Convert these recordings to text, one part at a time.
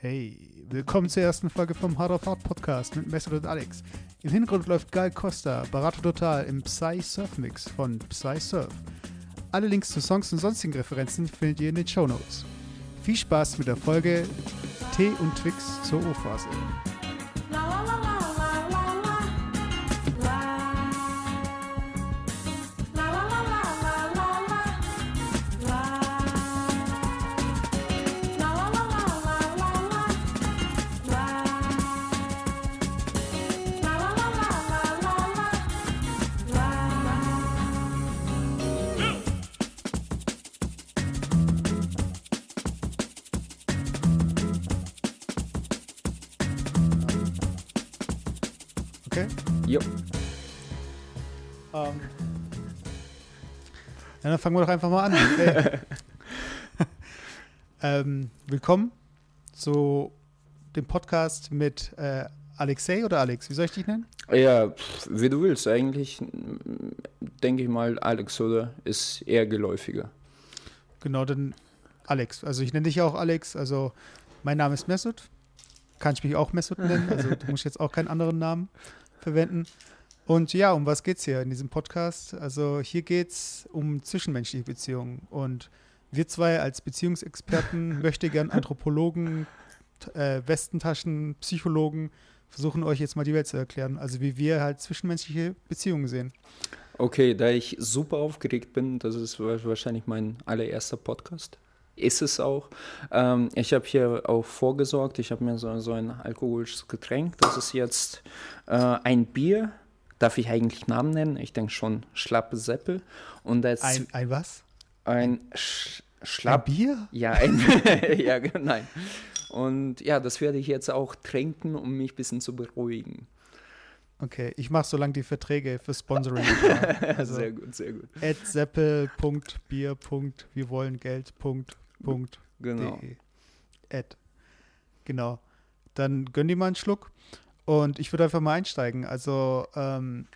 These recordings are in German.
Hey, willkommen zur ersten Folge vom Hard of Hard Podcast mit Messer und Alex. Im Hintergrund läuft Gal Costa, Barato Total im Psy Surf Mix von Psy Surf. Alle Links zu Songs und sonstigen Referenzen findet ihr in den Show Notes. Viel Spaß mit der Folge Tee und Twix zur O-Phase. Dann fangen wir doch einfach mal an. Hey. ähm, willkommen zu dem Podcast mit äh, Alexei oder Alex. Wie soll ich dich nennen? Ja, wie du willst. Eigentlich denke ich mal, Alex oder ist eher geläufiger. Genau, dann Alex. Also ich nenne dich ja auch Alex. Also mein Name ist Mesut. Kann ich mich auch Mesut nennen. Also du musst jetzt auch keinen anderen Namen verwenden. Und ja, um was geht's hier in diesem Podcast? Also hier geht's um zwischenmenschliche Beziehungen. Und wir zwei als Beziehungsexperten, möchte gern Anthropologen, äh, Westentaschen, Psychologen versuchen euch jetzt mal die Welt zu erklären. Also wie wir halt zwischenmenschliche Beziehungen sehen. Okay, da ich super aufgeregt bin, das ist wa- wahrscheinlich mein allererster Podcast. Ist es auch. Ähm, ich habe hier auch vorgesorgt. Ich habe mir so, so ein alkoholisches Getränk. Das ist jetzt äh, ein Bier. Darf ich eigentlich Namen nennen? Ich denke schon Schlappe Seppel. Und als Ein, ein was? ein Sch Ein Schlapp. Bier? Ja, ein, ja, nein. Und ja, das werde ich jetzt auch trinken, um mich ein bisschen zu beruhigen. Okay, ich mache so lange die Verträge für Sponsoring. Also, sehr gut, sehr gut. at seppel.bier. Wir wollen Geld. Punkt, Punkt, Genau. de. At. Genau. Dann gönn dir mal einen Schluck. Und ich würde einfach mal einsteigen. Also ähm,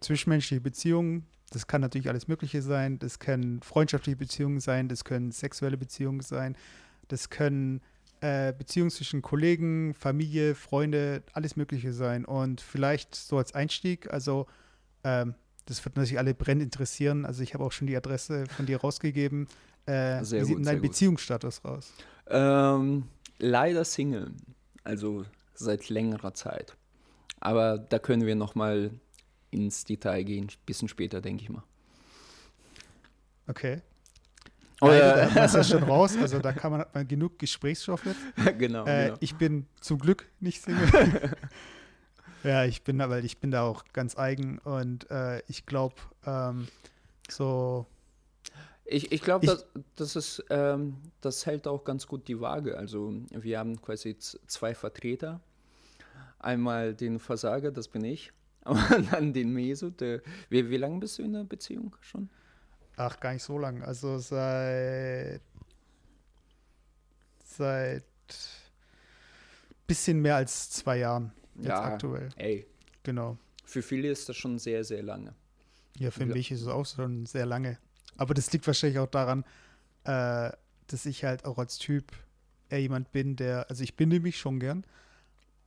zwischenmenschliche Beziehungen, das kann natürlich alles Mögliche sein. Das können freundschaftliche Beziehungen sein, das können sexuelle Beziehungen sein, das können äh, Beziehungen zwischen Kollegen, Familie, Freunde, alles Mögliche sein. Und vielleicht so als Einstieg, also ähm, das wird natürlich alle brennend interessieren. Also ich habe auch schon die Adresse von dir rausgegeben. Äh, Sehr wie sieht gut, denn dein. Beziehungsstatus raus? Ähm, leider Single. Also seit längerer Zeit. Aber da können wir noch mal ins Detail gehen, ein bisschen später, denke ich mal. Okay. Oh, ja. da es ja schon raus. Also da kann man, hat man genug Gesprächsstoff jetzt. genau, Äh, genau. Ich bin zum Glück nicht Single. ja, ich bin da, weil ich bin da auch ganz eigen und äh, ich glaube, ähm, so, Ich, ich glaube, das, das, ist, ähm, das hält auch ganz gut die Waage. Also wir haben quasi zwei Vertreter. Einmal den Versager, das bin ich. Und dann den Meso. Der, wie, wie lange bist du in der Beziehung schon? ach, gar nicht so lang. Also seit, seit bisschen mehr als zwei Jahren jetzt Ja. aktuell. Ey, Genau. für viele ist das schon sehr, sehr lange. Ja, für Ja. mich ist es auch schon sehr lange. Aber das liegt wahrscheinlich auch daran, äh, dass ich halt auch als Typ eher jemand bin, der, also ich binde mich schon gern,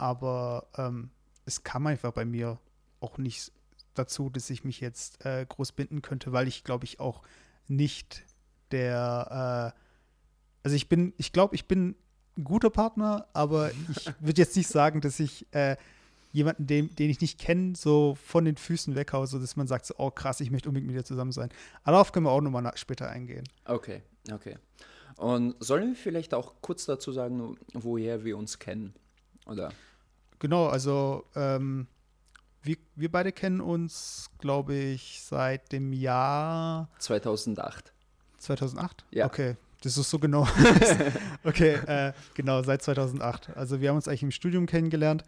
aber ähm, es kam einfach bei mir auch nicht dazu, dass ich mich jetzt äh, groß binden könnte, weil ich glaube ich auch nicht der, äh, also ich bin, ich glaube, ich bin ein guter Partner, aber ich würde jetzt nicht sagen, dass ich äh, jemanden, den, den ich nicht kenne, so von den Füßen weghaue, so dass man sagt, so, oh krass, ich möchte unbedingt mit dir zusammen sein. Aber darauf können wir auch nochmal später eingehen. Okay, okay. Und sollen wir vielleicht auch kurz dazu sagen, woher wir uns kennen? Oder? Genau, also ähm, wir, wir beide kennen uns, glaube ich, seit dem Jahr 2008. 2008? Ja. Okay, das ist so genau. okay, äh, genau, seit 2008. Also wir haben uns eigentlich im Studium kennengelernt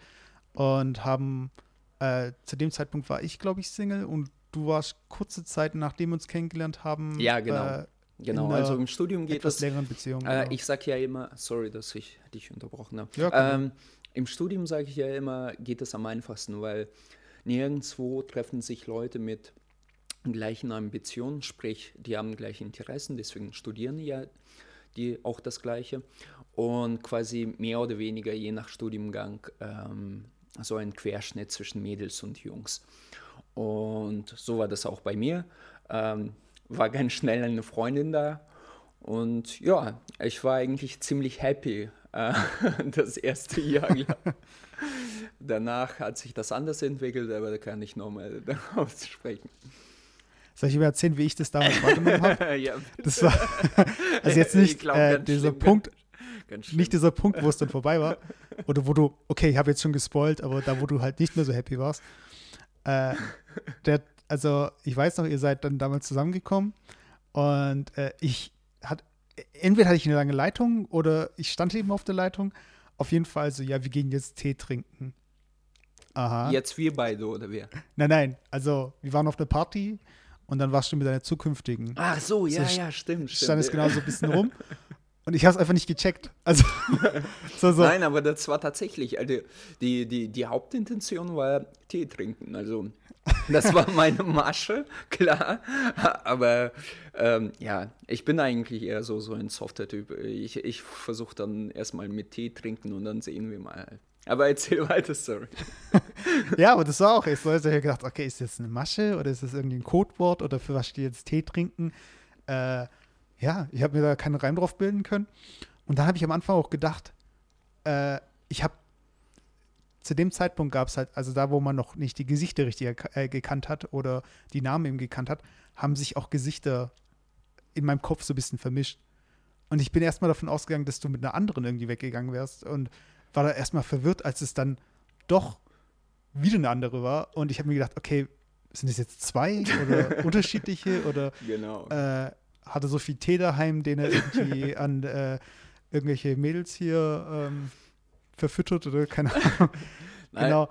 und haben, äh, zu dem Zeitpunkt war ich, glaube ich, Single und du warst kurze Zeit, nachdem wir uns kennengelernt haben, Ja, genau. äh, Genau, einer also im Studium geht etwas das längeren Beziehung. Äh, genau. ich sag ja immer, sorry, dass ich dich unterbrochen habe. Ja, kein ähm, Im Studium sage ich ja immer, geht es am einfachsten, weil nirgendwo treffen sich Leute mit gleichen Ambitionen, sprich, die haben gleiche Interessen, deswegen studieren ja die auch das Gleiche. und quasi mehr oder weniger je nach Studiengang ähm, so ein Querschnitt zwischen Mädels und Jungs. Und so war das auch bei mir. Ähm, war ganz schnell eine Freundin da. Und ja, ich war eigentlich ziemlich happy äh, das erste Jahr. Danach hat sich das anders entwickelt, aber da kann ich nochmal darauf sprechen. Soll ich mir erzählen, wie ich das damals wahrgenommen habe? ja, das war also jetzt nicht glaub, äh, dieser schlimm, Punkt, nicht dieser Punkt, wo es dann vorbei war. Oder wo du, okay, ich habe jetzt schon gespoilt, aber da, wo du halt nicht mehr so happy warst. Äh, der, also ich weiß noch, ihr seid dann damals zusammengekommen und äh, ich entweder hatte ich eine lange Leitung oder ich stand eben auf der Leitung. Auf jeden Fall so, ja, wir gehen jetzt Tee trinken. Aha. Jetzt wir beide oder wer? Nein, nein, also wir waren auf der Party und dann warst du mit deiner zukünftigen. Ach so, ja, so, ja, stimmt. Stand es genau so ein bisschen rum Und ich habe es einfach nicht gecheckt. Also, so, so. Nein, aber das war tatsächlich, also die, die, die Hauptintention war Tee trinken. Also das war meine Masche, klar. Aber ähm, ja, ich bin eigentlich eher so, so ein Software-Typ. Ich, ich versuche dann erstmal mit Tee trinken und dann sehen wir mal. Aber erzähl weiter, sorry. ja, aber das war auch, ich habe gedacht, okay, ist das eine Masche oder ist das irgendwie ein Codewort oder für was steht jetzt Tee trinken? Äh, ja, ich habe mir da keinen Reim drauf bilden können. Und da habe ich am Anfang auch gedacht, äh, ich habe zu dem Zeitpunkt gab es halt, also da, wo man noch nicht die Gesichter richtig äh, gekannt hat oder die Namen eben gekannt hat, haben sich auch Gesichter in meinem Kopf so ein bisschen vermischt. Und ich bin erstmal davon ausgegangen, dass du mit einer anderen irgendwie weggegangen wärst und war da erstmal verwirrt, als es dann doch wieder eine andere war. Und ich habe mir gedacht, okay, sind es jetzt zwei oder unterschiedliche oder genau. äh, hatte so viel Tee daheim, den er irgendwie an äh, irgendwelche Mädels hier ähm, verfüttert oder keine Ahnung. genau.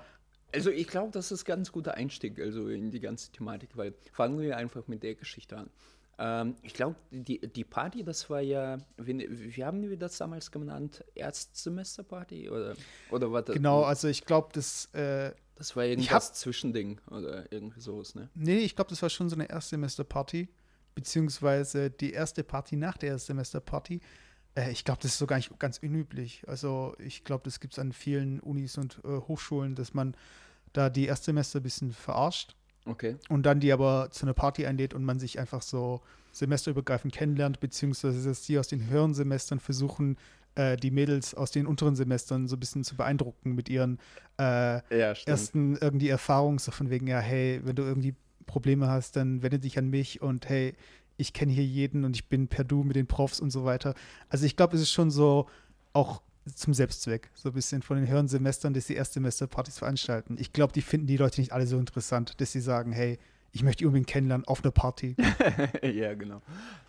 Also ich glaube, das ist ein ganz guter Einstieg also in die ganze Thematik, weil fangen wir einfach mit der Geschichte an. Ähm, ich glaube, die, die Party, das war ja, wie, wie haben wir das damals genannt? Erstsemesterparty oder, oder was? Genau, also ich glaube, das äh, Das war irgendwas hab, Zwischending oder irgendwie sowas, ne? Nee, ich glaube, das war schon so eine Erstsemesterparty beziehungsweise die erste Party nach der Semesterparty. Äh, ich glaube, das ist so gar nicht ganz unüblich. Also ich glaube, das gibt es an vielen Unis und äh, Hochschulen, dass man da die Erstsemester ein bisschen verarscht. Okay. Und dann die aber zu einer Party einlädt und man sich einfach so semesterübergreifend kennenlernt, beziehungsweise dass die aus den höheren Semestern versuchen, äh, die Mädels aus den unteren Semestern so ein bisschen zu beeindrucken mit ihren äh, ja, ersten irgendwie Erfahrungen, so von wegen, ja, hey, wenn du irgendwie Probleme hast, dann wende dich an mich und hey, ich kenne hier jeden und ich bin per Du mit den Profs und so weiter. Also ich glaube, es ist schon so auch zum Selbstzweck, so ein bisschen von den höheren Semestern, dass sie Erstsemesterpartys veranstalten. Ich glaube, die finden die Leute nicht alle so interessant, dass sie sagen, hey, ich möchte unbedingt kennenlernen auf einer Party. ja, genau.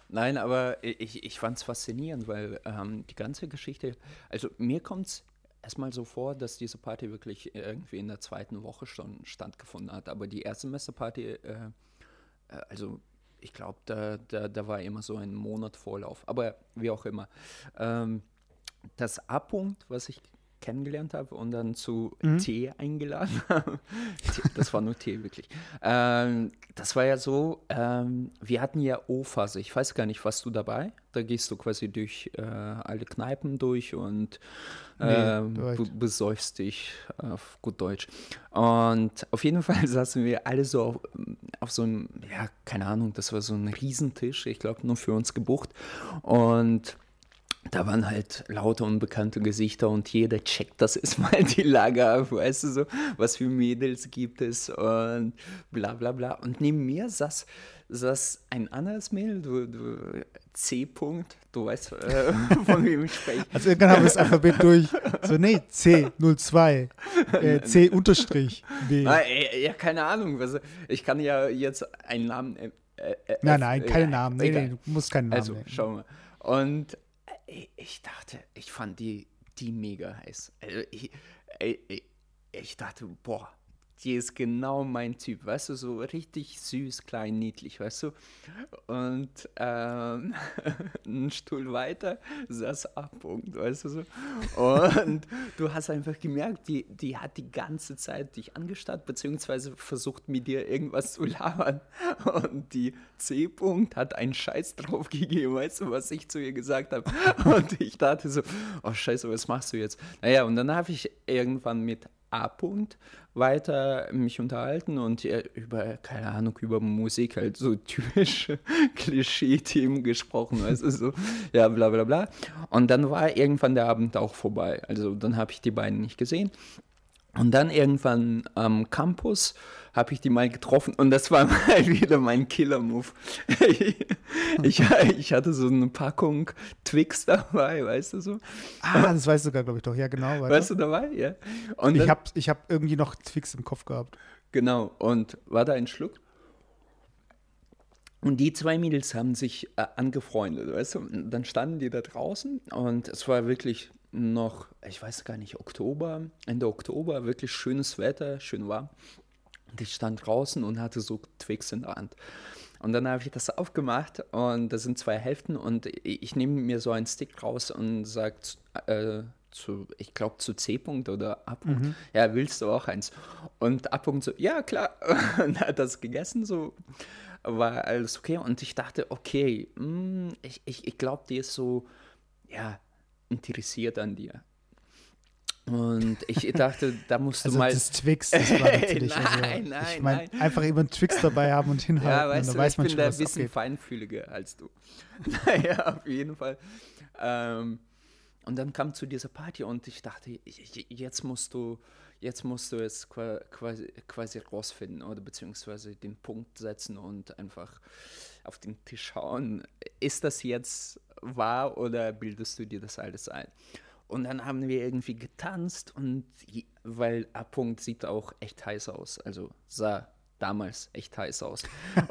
Nein, aber ich, ich fand es faszinierend, weil ähm, die ganze Geschichte, also mir kommt es erstmal so vor, dass diese Party wirklich irgendwie in der zweiten Woche schon stattgefunden hat. Aber die erste Messeparty, äh, äh, also ich glaube, da, da, da war immer so ein Monat Vorlauf. Aber wie auch immer. Ähm, das A-Punkt, was ich kennengelernt habe und dann zu mhm. Tee eingeladen habe. das war nur Tee, wirklich. Ähm, das war ja so, ähm, wir hatten ja O-Phase. Ich weiß gar nicht, warst du dabei? Da gehst du quasi durch äh, alle Kneipen durch und äh, nee, besäufst dich auf gut Deutsch. Und auf jeden Fall saßen wir alle so auf, auf so einem, ja, keine Ahnung, das war so ein Riesentisch, ich glaube nur für uns gebucht. Und da waren halt lauter unbekannte Gesichter und jeder checkt das ist mal die Lage ab, weißt du so, was für Mädels gibt es und bla bla bla. Und neben mir saß, saß ein anderes Mädel, du, du C. -Punkt, du weißt, äh, von wem ich spreche. Also irgendwann haben wir das Alphabet durch. So, nee, C02, äh, C unterstrich B. Ah, ja, keine Ahnung. Was, ich kann ja jetzt einen Namen. Äh, äh, nein, nein, keinen Namen. Nee, nee, du musst keinen Namen Also, nehmen. schau mal. Und ich dachte, ich fand die, die mega heiß. Also ich, ich, ich dachte, boah, die ist genau mein Typ, weißt du, so richtig süß, klein, niedlich, weißt du. Und ähm, ein Stuhl weiter saß A-Punkt, weißt du so. Und du hast einfach gemerkt, die, die hat die ganze Zeit dich angestarrt, beziehungsweise versucht mit dir irgendwas zu labern. Und die C-Punkt hat einen Scheiß drauf gegeben, weißt du, was ich zu ihr gesagt habe. Und ich dachte so, oh Scheiße, was machst du jetzt? Naja, und dann habe ich irgendwann mit A-Punkt weiter mich unterhalten und über, keine Ahnung, über Musik halt so typische Klischee-Themen gesprochen, du, so, ja, bla bla bla. Und dann war irgendwann der Abend auch vorbei. Also dann habe ich die beiden nicht gesehen. Und dann irgendwann am Campus habe ich die mal getroffen und das war mal wieder mein Killer-Move. ich, ich, hatte so eine Packung Twix dabei, weißt du so. Ah, das weißt du sogar, glaube ich doch. Ja, genau. Weiter. Weißt du dabei? Ja. Und ich habe ich hab irgendwie noch Twix im Kopf gehabt. Genau. Und war da ein Schluck? Und die zwei Mädels haben sich äh, angefreundet, weißt du? Und dann standen die da draußen und es war wirklich noch, ich weiß gar nicht, Oktober, Ende Oktober, wirklich schönes Wetter, schön warm. Und ich stand draußen und hatte so Twix in der Hand. Und dann habe ich das aufgemacht und das sind zwei Hälften und ich nehme mir so einen Stick raus und sage äh, zu, ich glaube zu C-Punkt oder A-Punkt, mhm. ja, willst du auch eins? Und A-Punkt so, ja klar, und hat das gegessen, so war alles okay und ich dachte, okay, mh, hm, ich, ich, ich glaube, die ist so, ja, interessiert an dir. Und ich dachte, da musst du also mal. Das Twix, das war natürlich. nein, also, nein, ich mein, nein. Einfach immer einen Twix dabei haben und hinhalten. Ja, weißt und du, weiß ich man bin da ein bisschen abgeht. feinfühliger als du. naja, auf jeden Fall. Ähm, und dann kam zu dieser Party und ich dachte, jetzt musst du, jetzt musst du es quasi, quasi rausfinden oder beziehungsweise den Punkt setzen und einfach auf den Tisch schauen. Ist das jetzt wahr oder bildest du dir das alles ein? Und dann haben wir irgendwie getanzt und weil A-Punkt sieht auch echt heiß aus, also sah damals echt heiß aus.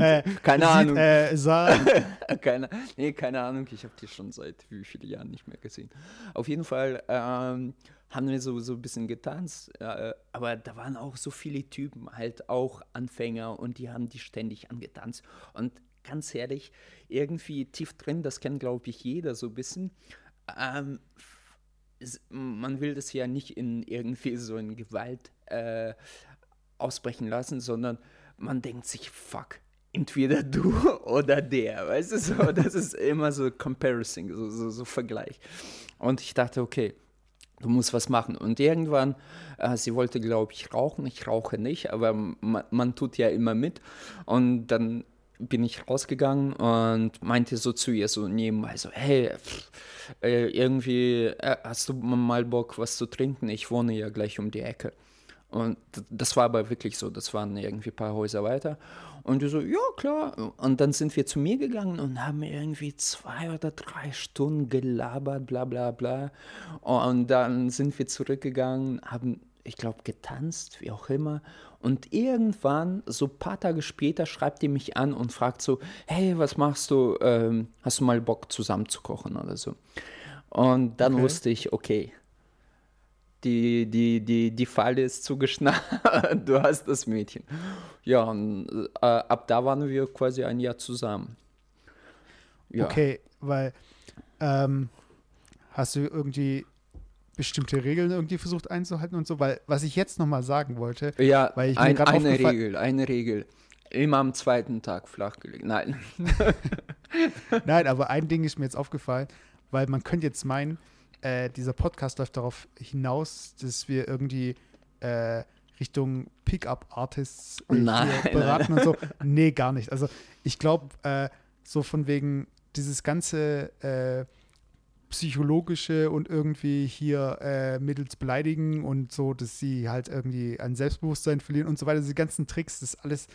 äh, keine sieht, Ahnung. Äh, sah. keine, nee, keine Ahnung, ich habe die schon seit wie vielen Jahren nicht mehr gesehen. Auf jeden Fall ähm, haben wir so, so ein bisschen getanzt, äh, aber da waren auch so viele Typen, halt auch Anfänger und die haben die ständig angetanzt. Und ganz ehrlich, irgendwie tief drin, das kennt glaube ich jeder so ein bisschen, ähm, man will das ja nicht in irgendwie so in Gewalt äh, ausbrechen lassen, sondern man denkt sich, fuck, entweder du oder der, weißt du, so, das ist immer so Comparison, so, so, so Vergleich. Und ich dachte, okay, du musst was machen. Und irgendwann, äh, sie wollte, glaube ich, rauchen, ich rauche nicht, aber man, man tut ja immer mit. Und dann bin ich rausgegangen und meinte so zu ihr so nebenbei so, hey, pff, äh, irgendwie äh, hast du mal Bock, was zu trinken? Ich wohne ja gleich um die Ecke. Und das war aber wirklich so, das waren irgendwie ein paar Häuser weiter. Und die so, ja klar. Und dann sind wir zu mir gegangen und haben irgendwie zwei oder drei Stunden gelabert, bla bla bla. Und dann sind wir zurückgegangen, haben, ich glaube, getanzt, wie auch immer. Und irgendwann, so ein paar Tage später, schreibt die mich an und fragt so, hey, was machst du? Ähm, hast du mal Bock zusammen zu kochen oder so? Und dann okay. wusste ich, okay, die, die, die, die Falle ist zugeschnallt, du hast das Mädchen. Ja, und äh, ab da waren wir quasi ein Jahr zusammen. Ja. Okay, weil ähm, hast du irgendwie bestimmte Regeln irgendwie versucht einzuhalten und so, weil was ich jetzt nochmal sagen wollte, ja, weil ich ein, eine Regel, eine Regel. Immer am zweiten Tag flach gelegt. Nein. Nein, aber ein Ding ist mir jetzt aufgefallen, weil man könnte jetzt meinen, äh, dieser Podcast läuft darauf hinaus, dass wir irgendwie äh, Richtung Pickup-Artists äh, beraten nein. und so. Nee, gar nicht. Also ich glaube, äh, so von wegen dieses ganze äh, psychologische und irgendwie hier äh, mittels beleidigen und so, dass sie halt irgendwie ein Selbstbewusstsein verlieren und so weiter. Diese ganzen Tricks, das ist alles,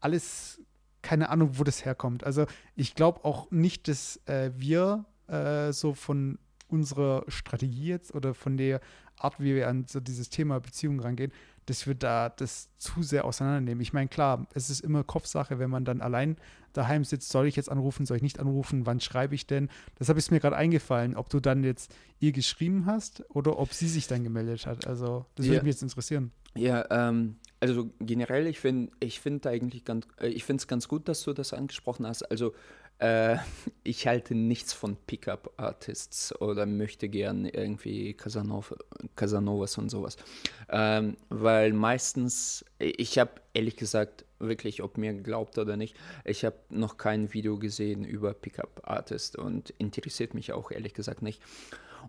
alles, keine Ahnung, wo das herkommt. Also ich glaube auch nicht, dass äh, wir äh, so von unserer Strategie jetzt oder von der Art, wie wir an so dieses Thema Beziehung rangehen, dass wir da das zu sehr auseinandernehmen. Ich meine, klar, es ist immer Kopfsache, wenn man dann allein daheim sitzt, soll ich jetzt anrufen, soll ich nicht anrufen, wann schreibe ich denn? Deshalb ist mir gerade eingefallen, ob du dann jetzt ihr geschrieben hast oder ob sie sich dann gemeldet hat. Also, das ja. würde mich jetzt interessieren. Ja, ähm, also generell, ich finde ich find eigentlich ganz, äh, ich finde es ganz gut, dass du das angesprochen hast. Also äh, ich halte nichts von Pickup-Artists oder möchte gern irgendwie Casanova, Casanovas und sowas. Ähm, weil meistens, ich habe ehrlich gesagt, wirklich, ob mir geglaubt oder nicht, ich habe noch kein Video gesehen über Pickup-Artists und interessiert mich auch ehrlich gesagt nicht.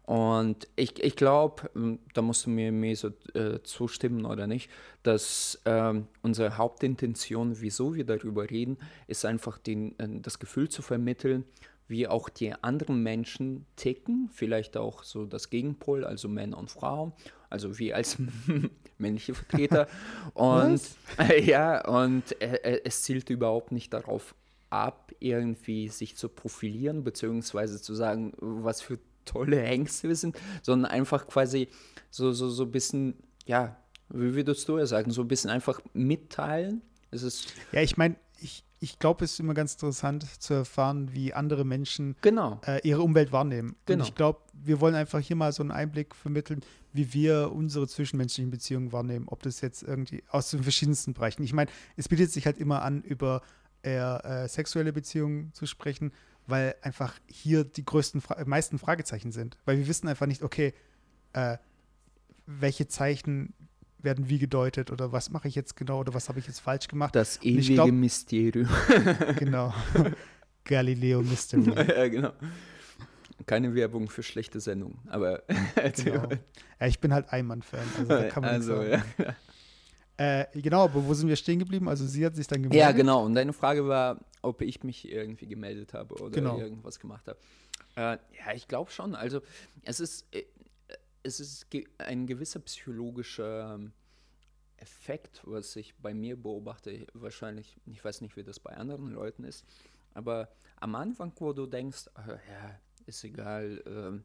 Und ich, ich glaube, ähm, da musst du mir, mir so äh, zustimmen oder nicht, dass ähm, unsere Hauptintention, wieso wir darüber reden, ist einfach den, äh, das Gefühl zu vermitteln, wie auch die anderen Menschen ticken, vielleicht auch so das Gegenpol, also Männer und Frauen, also wir als männliche Vertreter. Und äh, ja, und äh, es zielt überhaupt nicht darauf ab, irgendwie sich zu profilieren, beziehungsweise zu sagen, was für tolle Hengste sind, sondern einfach quasi so, so, so ein bisschen, ja, wie würdest du ja sagen, so ein bisschen einfach mitteilen. Es ist ja, ich meine, ich, ich glaube, es ist immer ganz interessant zu erfahren, wie andere Menschen genau. äh, ihre Umwelt wahrnehmen. Genau. Und ich glaube, wir wollen einfach hier mal so einen Einblick vermitteln, wie wir unsere zwischenmenschlichen Beziehungen wahrnehmen. Ob das jetzt irgendwie aus den verschiedensten Bereichen. Ich meine, es bietet sich halt immer an, über eher äh, sexuelle Beziehungen zu sprechen, weil einfach hier die größten, Fra meisten Fragezeichen sind. Weil wir wissen einfach nicht, okay, äh, welche Zeichen werden wie gedeutet oder was mache ich jetzt genau oder was habe ich jetzt falsch gemacht. Das ewige glaub, Mysterium. genau. Galileo Mystery. ja, genau. Keine Werbung für schlechte Sendungen, aber genau. ja, ich bin halt Einmann-Fan, also da kann man also, ja. Äh, genau, aber wo sind wir stehen geblieben? Also sie hat sich dann gemeldet. Ja, genau. Und deine Frage war, ob ich mich irgendwie gemeldet habe oder genau. irgendwas gemacht habe. Äh, ja, ich glaube schon. Also es ist, äh, es ist ge ein gewisser psychologischer ähm, Effekt, was ich bei mir beobachte. Wahrscheinlich, ich weiß nicht, wie das bei anderen Leuten ist. Aber am Anfang, wo du denkst, ach, ja, ist egal, äh,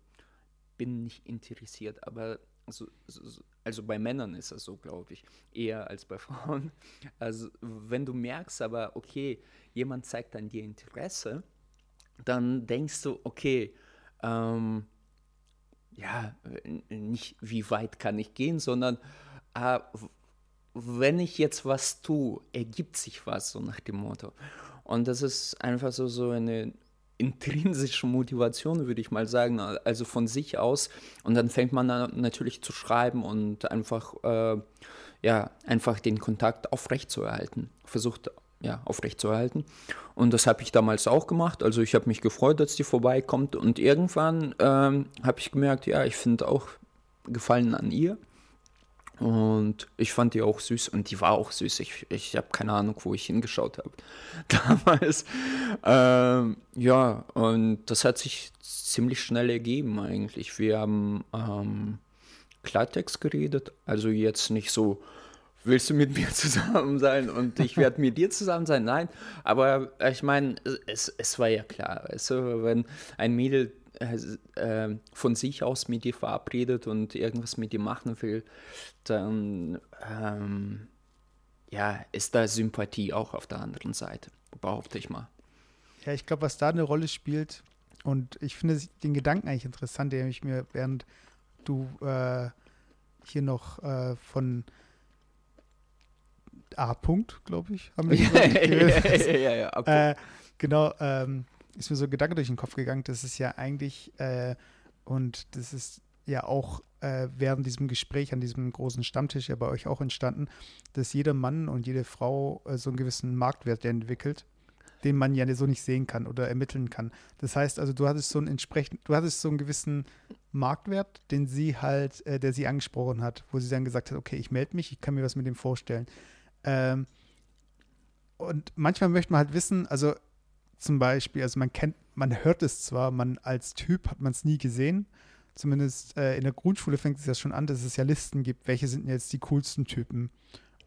bin nicht interessiert, aber so, so, also bei Männern ist das so, glaube ich, eher als bei Frauen. Also wenn du merkst aber, okay, jemand zeigt an dir Interesse, dann denkst du, okay, ähm, ja, nicht wie weit kann ich gehen, sondern äh, wenn ich jetzt was tue, ergibt sich was, so nach dem Motto. Und das ist einfach so, so eine intrinsische Motivation, würde ich mal sagen, also von sich aus. Und dann fängt man dann natürlich zu schreiben und einfach, äh, ja, einfach den Kontakt aufrechtzuerhalten. Versucht, ja, aufrechtzuerhalten. Und das habe ich damals auch gemacht. Also ich habe mich gefreut, dass die vorbeikommt. Und irgendwann ähm, habe ich gemerkt, ja, ich finde auch Gefallen an ihr. Und ich fand die auch süß und die war auch süß. Ich, ich habe keine Ahnung, wo ich hingeschaut habe damals. Ähm, ja, und das hat sich ziemlich schnell ergeben eigentlich. Wir haben ähm, Klartext geredet, also jetzt nicht so, willst du mit mir zusammen sein und ich werde mit dir zusammen sein? Nein, aber ich meine, es, es war ja klar, du, wenn ein Mädel äh, von sich aus mit dir verabredet und irgendwas mit dir machen will, dann ähm, ja, ist da Sympathie auch auf der anderen Seite, behaupte ich mal. Ja, ich glaube, was da eine Rolle spielt, und ich finde den Gedanken eigentlich interessant, den ich mir, während du äh, hier noch äh, von A. Punkt, glaube ich, haben wir ja, ja, ja, ja, äh, genau, ähm, ist mir so ein Gedanke durch den Kopf gegangen, das ist ja eigentlich, äh, und das ist ja auch äh, während diesem Gespräch an diesem großen Stammtisch ja bei euch auch entstanden, dass jeder Mann und jede Frau äh, so einen gewissen Marktwert entwickelt, den man ja so nicht sehen kann oder ermitteln kann. Das heißt also, du hattest so einen entsprechend, du hattest so einen gewissen Marktwert, den sie halt, äh, der sie angesprochen hat, wo sie dann gesagt hat, okay, ich melde mich, ich kann mir was mit dem vorstellen. Ähm, und manchmal möchte man halt wissen, also zum Beispiel, also man kennt, man hört es zwar, man als Typ hat man es nie gesehen. Zumindest äh, in der Grundschule fängt es ja schon an, dass es ja Listen gibt, welche sind jetzt die coolsten Typen.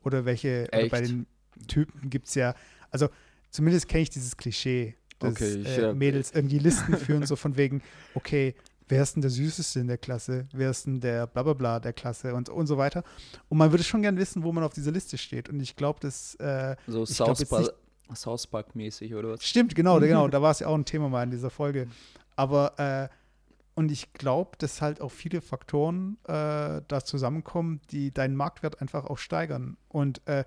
Oder welche, oder bei den Typen gibt es ja, also zumindest kenne ich dieses Klischee, dass okay, ich, äh, Mädels irgendwie Listen führen, so von wegen, okay, wer ist denn der Süßeste in der Klasse, wer ist denn der Blablabla der Klasse und, und so weiter. Und man würde schon gern wissen, wo man auf dieser Liste steht. Und ich glaube, dass äh, so South, glaub, South Park mäßig oder was? Stimmt, genau, genau. Da war es ja auch ein Thema mal in dieser Folge. Aber äh, Und ich glaube, dass halt auch viele Faktoren äh, da zusammenkommen, die deinen Marktwert einfach auch steigern. Und äh,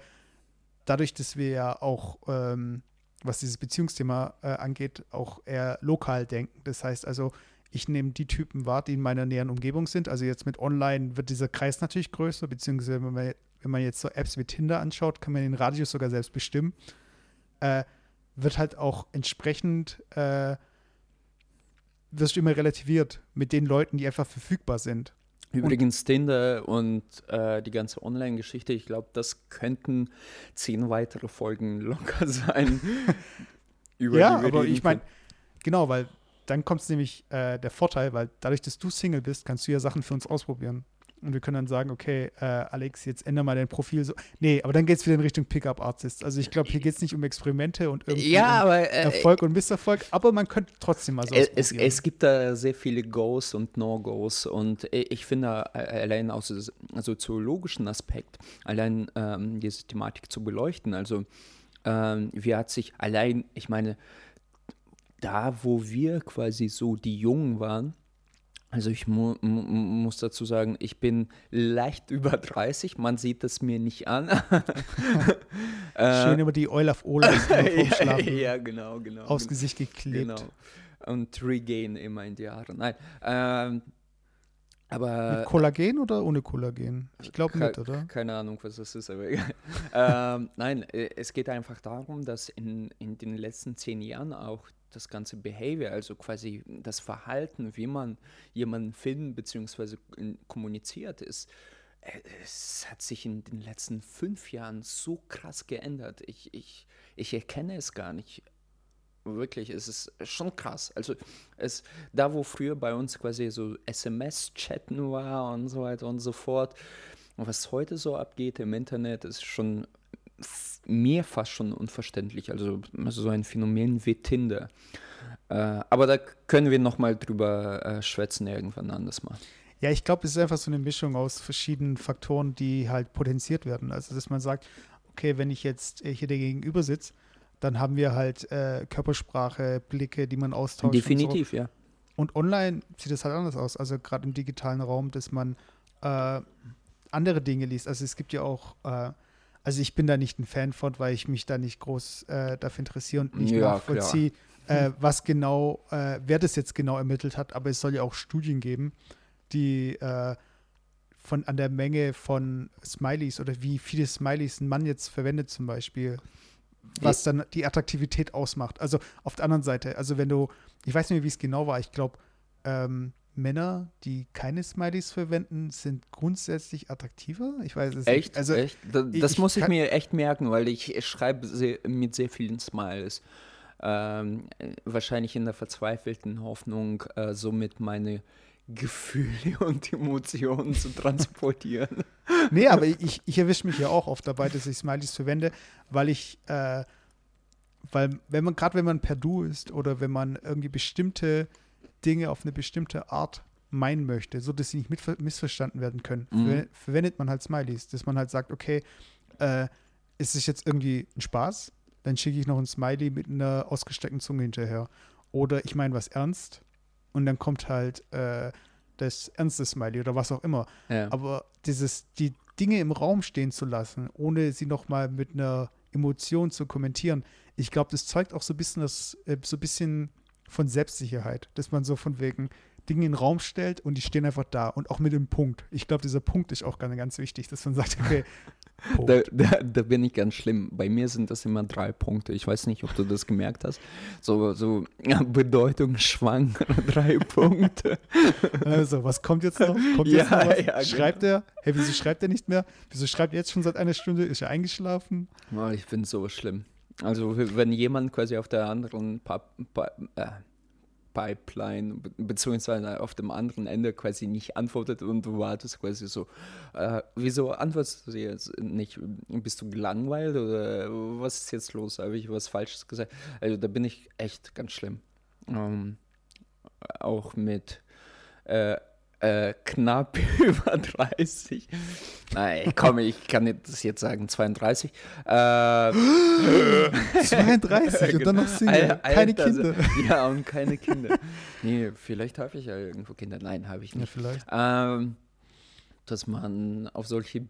dadurch, dass wir ja auch, ähm, was dieses Beziehungsthema äh, angeht, auch eher lokal denken. Das heißt also, ich nehme die Typen wahr, die in meiner näheren Umgebung sind. Also jetzt mit Online wird dieser Kreis natürlich größer, beziehungsweise wenn man, wenn man jetzt so Apps wie Tinder anschaut, kann man den Radius sogar selbst bestimmen. Äh, wird halt auch entsprechend äh, wirst du immer relativiert mit den Leuten, die einfach verfügbar sind. Übrigens, Tinder und äh, die ganze Online-Geschichte, ich glaube, das könnten zehn weitere Folgen locker sein. ja, aber ich meine, genau, weil dann kommt es nämlich äh, der Vorteil, weil dadurch, dass du Single bist, kannst du ja Sachen für uns ausprobieren. Und wir können dann sagen, okay, äh, Alex, jetzt ändere mal dein Profil so. Nee, aber dann geht es wieder in Richtung Pickup-Artist. Also ich glaube, hier geht es nicht um Experimente und irgendwie ja, um aber, äh, Erfolg und Misserfolg, aber man könnte trotzdem mal so es, es gibt da sehr viele Goes und No-Goes und ich finde äh, allein aus also zoologischen Aspekt, allein ähm, diese Thematik zu beleuchten, also ähm, wie hat sich allein, ich meine, da wo wir quasi so die Jungen waren, also ich mu muss dazu sagen, ich bin leicht über 30, man sieht es mir nicht an. Schön über die Oil of Olaf ja, ja, genau, genau. Aufs Gesicht geklebt. Genau. Und Regain immer in die Haare. Nein, ähm, aber... Mit Kollagen oder ohne Kollagen? Ich glaube nicht, oder? Keine Ahnung, was das ist, aber egal. ähm, nein, äh, es geht einfach darum, dass in, in den letzten zehn Jahren auch das ganze Behavior, also quasi das Verhalten, wie man jemanden filmt bzw. kommuniziert, ist, äh, es hat sich in den letzten fünf Jahren so krass geändert. Ich, ich, ich erkenne es gar nicht. Wirklich, es ist schon krass. Also es, da wo früher bei uns quasi so SMS-Chatten war und so weiter und so fort, was heute so abgeht im Internet, ist schon mir fast schon unverständlich. Also, also so ein Phänomen wie Tinder. Äh, aber da können wir noch mal drüber äh, schwätzen irgendwann anders mal. Ja, ich glaube, es ist einfach so eine Mischung aus verschiedenen Faktoren, die halt potenziert werden. Also, dass man sagt, okay, wenn ich jetzt äh, hier gegenüber sitze, dann haben wir halt äh, Körpersprache, Blicke, die man austauscht. Definitiv, und so. ja. Und online sieht es halt anders aus. Also gerade im digitalen Raum, dass man andere Dinge liest. Also es gibt ja auch also ich bin da nicht ein Fan von, weil ich mich da nicht groß äh, dafür interessiere und nicht ja, nachvollziehe, äh, was genau, äh, wer das jetzt genau ermittelt hat. Aber es soll ja auch Studien geben, die äh, von an der Menge von Smileys oder wie viele Smileys ein Mann jetzt verwendet zum Beispiel, was dann die Attraktivität ausmacht. Also auf der anderen Seite, also wenn du, ich weiß nicht mehr, wie es genau war, ich glaube, ähm, Männer, die keine Smileys verwenden, sind grundsätzlich attraktiver? Ich weiß es echt? nicht. Also, echt? Das, das ich muss ich mir echt merken, weil ich schreibe sehr, mit sehr vielen Smileys. Ähm, wahrscheinlich in der verzweifelten Hoffnung, äh, somit meine Gefühle und Emotionen zu transportieren. nee, aber ich, ich erwische mich ja auch oft dabei, dass ich Smileys verwende, weil ich, äh, weil wenn man, gerade wenn man per Du ist oder wenn man irgendwie bestimmte Dinge auf eine bestimmte Art meinen möchte, so dass sie nicht missverstanden werden können, mhm. verwendet man halt Smileys, dass man halt sagt, okay, äh, ist es jetzt irgendwie ein Spaß? Dann schicke ich noch ein Smiley mit einer ausgesteckten Zunge hinterher. Oder ich meine was ernst und dann kommt halt äh, das ernste Smiley oder was auch immer. Ja. Aber dieses, die Dinge im Raum stehen zu lassen, ohne sie nochmal mit einer Emotion zu kommentieren, ich glaube, das zeugt auch so ein bisschen das, äh, so ein bisschen von Selbstsicherheit, dass man so von wegen Dinge in den Raum stellt und die stehen einfach da und auch mit dem Punkt. Ich glaube, dieser Punkt ist auch ganz, ganz wichtig, dass man sagt, okay, da, da, da, bin ich ganz schlimm. Bei mir sind das immer drei Punkte. Ich weiß nicht, ob du das gemerkt hast. So, so ja, bedeutungsschwang drei Punkte. Also, was kommt jetzt noch? Kommt ja, jetzt noch was? Ja, schreibt genau. er? Hey, wieso schreibt er nicht mehr? Wieso schreibt er jetzt schon seit einer Stunde? Ist er eingeschlafen? Oh, ich finde so schlimm. Also wenn jemand quasi auf der anderen pa pa äh, Pipeline beziehungsweise auf dem anderen Ende quasi nicht antwortet und du wartest quasi so, äh, wieso antwortest du jetzt nicht? Bist du gelangweilt oder was ist jetzt los? Habe ich was Falsches gesagt? Also da bin ich echt ganz schlimm. Ähm, auch mit äh, äh, knapp über 30. Nein, komm, ich kann das jetzt sagen, 32. Äh, 32 und dann noch Single, Al- keine Alter, Kinder. Ja, und keine Kinder. Nee, vielleicht habe ich ja irgendwo Kinder. Nein, habe ich Ja, nicht. vielleicht. Ähm, dass man auf solche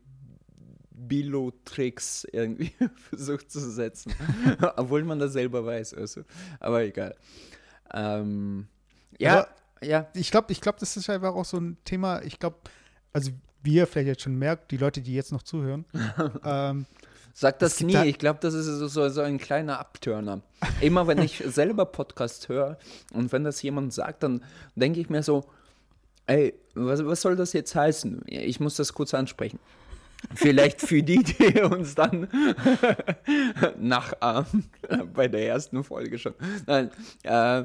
Bilo-Tricks irgendwie versucht zu setzen. Obwohl man das selber weiß. Also. Aber egal. Ähm, ja, Aber- ja. Ich glaube, ich glaub, das ist einfach auch so ein Thema. Ich glaube, also wie ihr vielleicht jetzt schon merkt, die Leute, die jetzt noch zuhören, ähm, Sag das nie. da- Ich glaube, das ist so, so, ein kleiner Abturner. Immer wenn ich selber Podcast höre und wenn das jemand sagt, dann denke ich mir so, ey, was, was soll das jetzt heißen? Ich muss das kurz ansprechen. Vielleicht für die, die uns dann nachahmen, bei der ersten Folge schon. Nein, äh,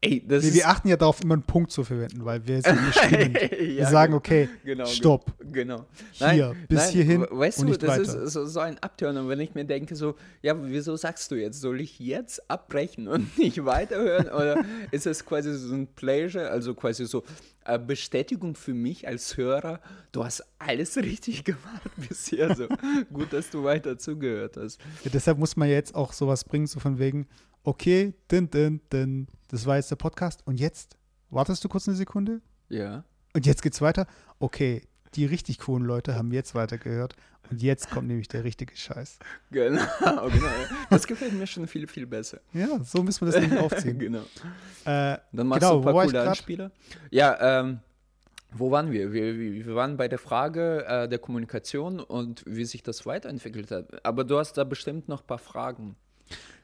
ey, wir, wir achten ja darauf, immer einen Punkt zu verwenden, weil wir sind bestimmend. Wir Ja, sagen, okay, genau, stopp. Genau. Hier, bis hierhin we- Weißt und du, nicht das weiter. ist so, so ein Abturner, wenn ich mir denke, so, ja, wieso sagst du jetzt, soll ich jetzt abbrechen und nicht weiterhören? Oder ist es quasi so ein Pleasure, also quasi so eine Bestätigung für mich als Hörer, du hast alles richtig gemacht bisher. So gut, dass du weiter zugehört hast. Ja, deshalb muss man ja jetzt auch sowas bringen, so von wegen, okay, din, din, din, das war jetzt der Podcast und jetzt wartest du kurz eine Sekunde Ja. und jetzt geht's weiter. Okay, die richtig coolen Leute haben jetzt weitergehört und jetzt kommt nämlich der richtige Scheiß. Genau, genau. Das gefällt mir schon viel, viel besser. Ja, so müssen wir das nämlich aufziehen. genau. äh, Dann machst Genau, du ein paar coole grad? Anspieler. Ja, ähm, wo waren wir? wir? Wir wir waren bei der Frage äh, der Kommunikation und wie sich das weiterentwickelt hat. Aber du hast da bestimmt noch ein paar Fragen.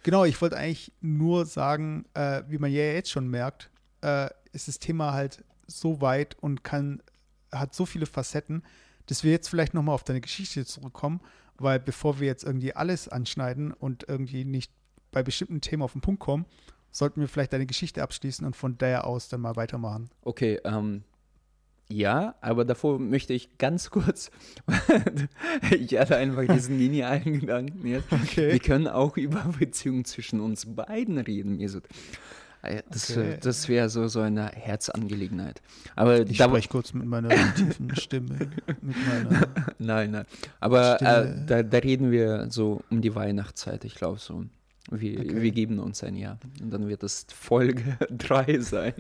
Genau, ich wollte eigentlich nur sagen, äh, wie man ja jetzt schon merkt, äh, ist das Thema halt so weit und kann, hat so viele Facetten, dass wir jetzt vielleicht nochmal auf deine Geschichte zurückkommen, weil bevor wir jetzt irgendwie alles anschneiden und irgendwie nicht bei bestimmten Themen auf den Punkt kommen, sollten wir vielleicht deine Geschichte abschließen und von der aus dann mal weitermachen. Okay, ähm, ja, aber davor möchte ich ganz kurz, ich hatte einfach diesen genialen Gedanken jetzt. Okay. Wir können auch über Beziehungen zwischen uns beiden reden, Mesut. Äh, Das, Okay. äh, das wäre so, so eine Herzangelegenheit. Aber Ich da, spreche kurz mit meiner tiefen Stimme, meiner Nein, nein. Aber äh, da, da reden wir so um die Weihnachtszeit, ich glaube so. Wir, Okay. wir geben uns ein Jahr. Und dann wird es Folge 3 sein.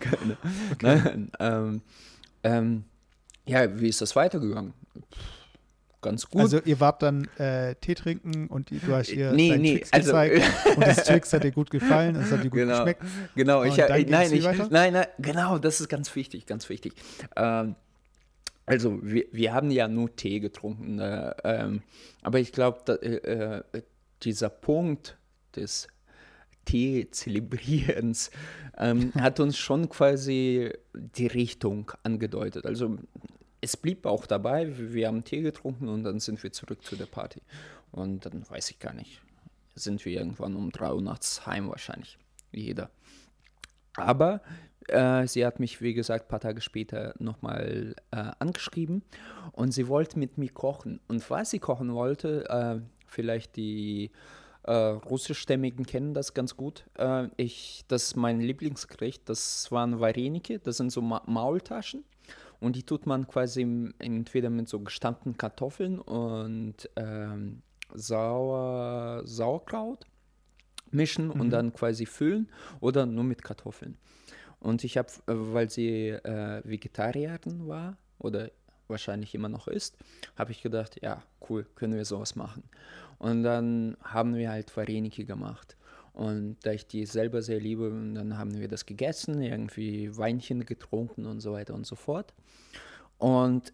Keine. Nein, ähm, ähm, ja, wie ist das weitergegangen? Ganz gut. Also ihr wart dann äh, Tee trinken und du hast ihr Nee, nee, Tricks also- gezeigt und das Tricks hat dir gut gefallen, es hat dir gut Genau. geschmeckt. Genau, ich, ging's nein, ich, nein, nein, genau, das ist ganz wichtig, ganz wichtig. Ähm, also, wir, wir haben ja nur Tee getrunken, äh, ähm, aber ich glaube, äh, äh, dieser Punkt des Tee-Zelebrierens ähm, hat uns schon quasi die Richtung angedeutet. Also, es blieb auch dabei, wir haben Tee getrunken und dann sind wir zurück zu der Party. Und dann weiß ich gar nicht, sind wir irgendwann um drei Uhr nachts heim wahrscheinlich. Jeder. Aber äh, sie hat mich, wie gesagt, ein paar Tage später nochmal äh, angeschrieben und sie wollte mit mir kochen. Und was sie kochen wollte, äh, vielleicht die äh, russischstämmigen kennen das ganz gut. Äh, ich, das ist mein Lieblingsgericht, das waren Vareniki, das sind so Ma Maultaschen. Und die tut man quasi im- entweder mit so gestampften Kartoffeln und ähm, Sauer, Sauerkraut mischen und dann quasi füllen oder nur mit Kartoffeln. Und ich habe, weil sie äh, Vegetarierin war oder wahrscheinlich immer noch ist, habe ich gedacht, ja, cool, können wir sowas machen. Und dann haben wir halt Vareniki gemacht. Und da ich die selber sehr liebe, dann haben wir das gegessen, irgendwie Weinchen getrunken und so weiter und so fort. Und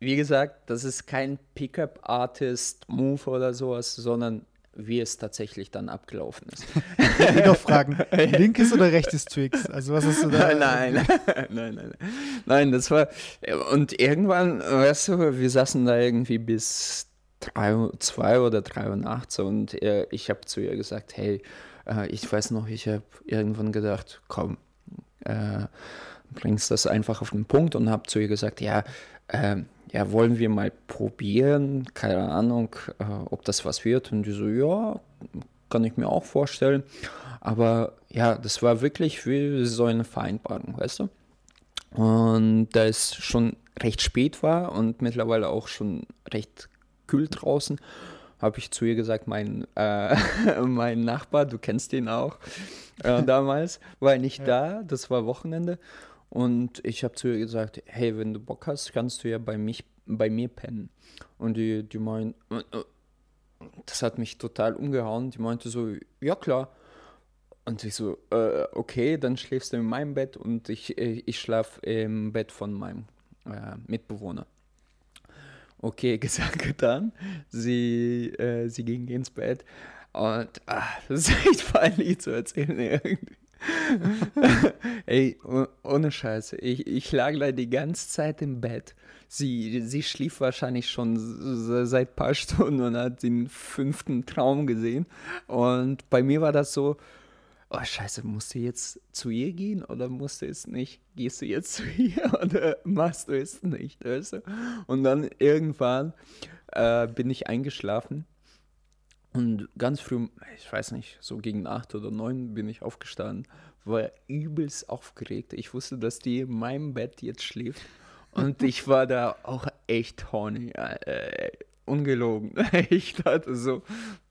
wie gesagt, das ist kein Pickup-Artist-Move oder sowas, sondern wie es tatsächlich dann abgelaufen ist. Ich will noch fragen, linkes oder rechtes Twix? Also was hast du da? nein, nein, nein, nein. Nein, das war. Und irgendwann, weißt du, wir saßen da irgendwie bis drei, zwei oder drei Uhr nachts und ich habe zu ihr gesagt, hey, äh, ich weiß noch, ich habe irgendwann gedacht, komm, äh, bringst das einfach auf den Punkt und habe zu ihr gesagt, ja, äh, ja, wollen wir mal probieren, keine Ahnung, äh, ob das was wird. Und die so, ja, kann ich mir auch vorstellen. Aber ja, das war wirklich wie so eine Vereinbarung, weißt du? Und da es schon recht spät war und mittlerweile auch schon recht kühl draußen, habe ich zu ihr gesagt, mein, äh, mein Nachbar, du kennst ihn auch äh, damals, war nicht ja. da, das war Wochenende. Und ich habe zu ihr gesagt, hey, wenn du Bock hast, kannst du ja bei, mich, bei mir pennen. Und die, die meint, äh, äh, das hat mich total umgehauen. Die meinte so, ja klar. Und ich so, äh, okay, dann schläfst du in meinem Bett und ich, äh, ich schlafe im Bett von meinem äh, Mitbewohner. Okay, gesagt, getan. Sie, äh, sie ging ins Bett und ach, das ist echt peinlich zu erzählen irgendwie. Ey, ohne Scheiße. Ich, ich lag da die ganze Zeit im Bett. Sie, sie schlief wahrscheinlich schon seit ein paar Stunden und hat den fünften Traum gesehen. Und bei mir war das so, oh Scheiße, musst du jetzt zu ihr gehen oder musst du es nicht? Gehst du jetzt zu ihr oder machst du es nicht? Weißt du? Und dann irgendwann äh, bin ich eingeschlafen und ganz früh, ich weiß nicht, so gegen acht oder neun bin ich aufgestanden, war übelst aufgeregt. Ich wusste, dass die in meinem Bett jetzt schläft. Und ich war da auch echt horny. Äh, ungelogen. Ich dachte so,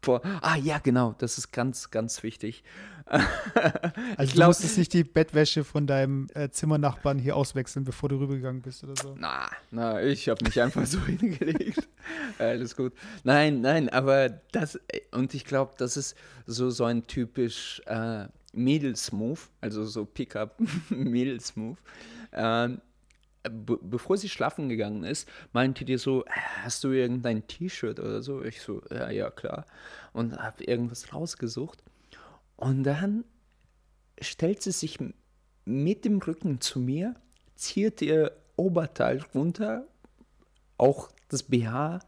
boah, ah ja, genau, das ist ganz, ganz wichtig. also glaub, du musstest nicht die Bettwäsche von deinem äh, Zimmernachbarn hier auswechseln, bevor du rübergegangen bist oder so? Na, na, ich habe mich einfach so hingelegt. Alles gut. Nein, nein, aber das, und ich glaube, das ist so, so ein typisch äh, Mädels-Move, also so Pickup-Mädels-Move. Ähm, be bevor sie schlafen gegangen ist, meinte die so, hast du irgendein T-Shirt oder so? Ich so, ja, ja, klar. Und habe irgendwas rausgesucht. Und dann stellt sie sich mit dem Rücken zu mir, zieht ihr Oberteil runter, auch das BH.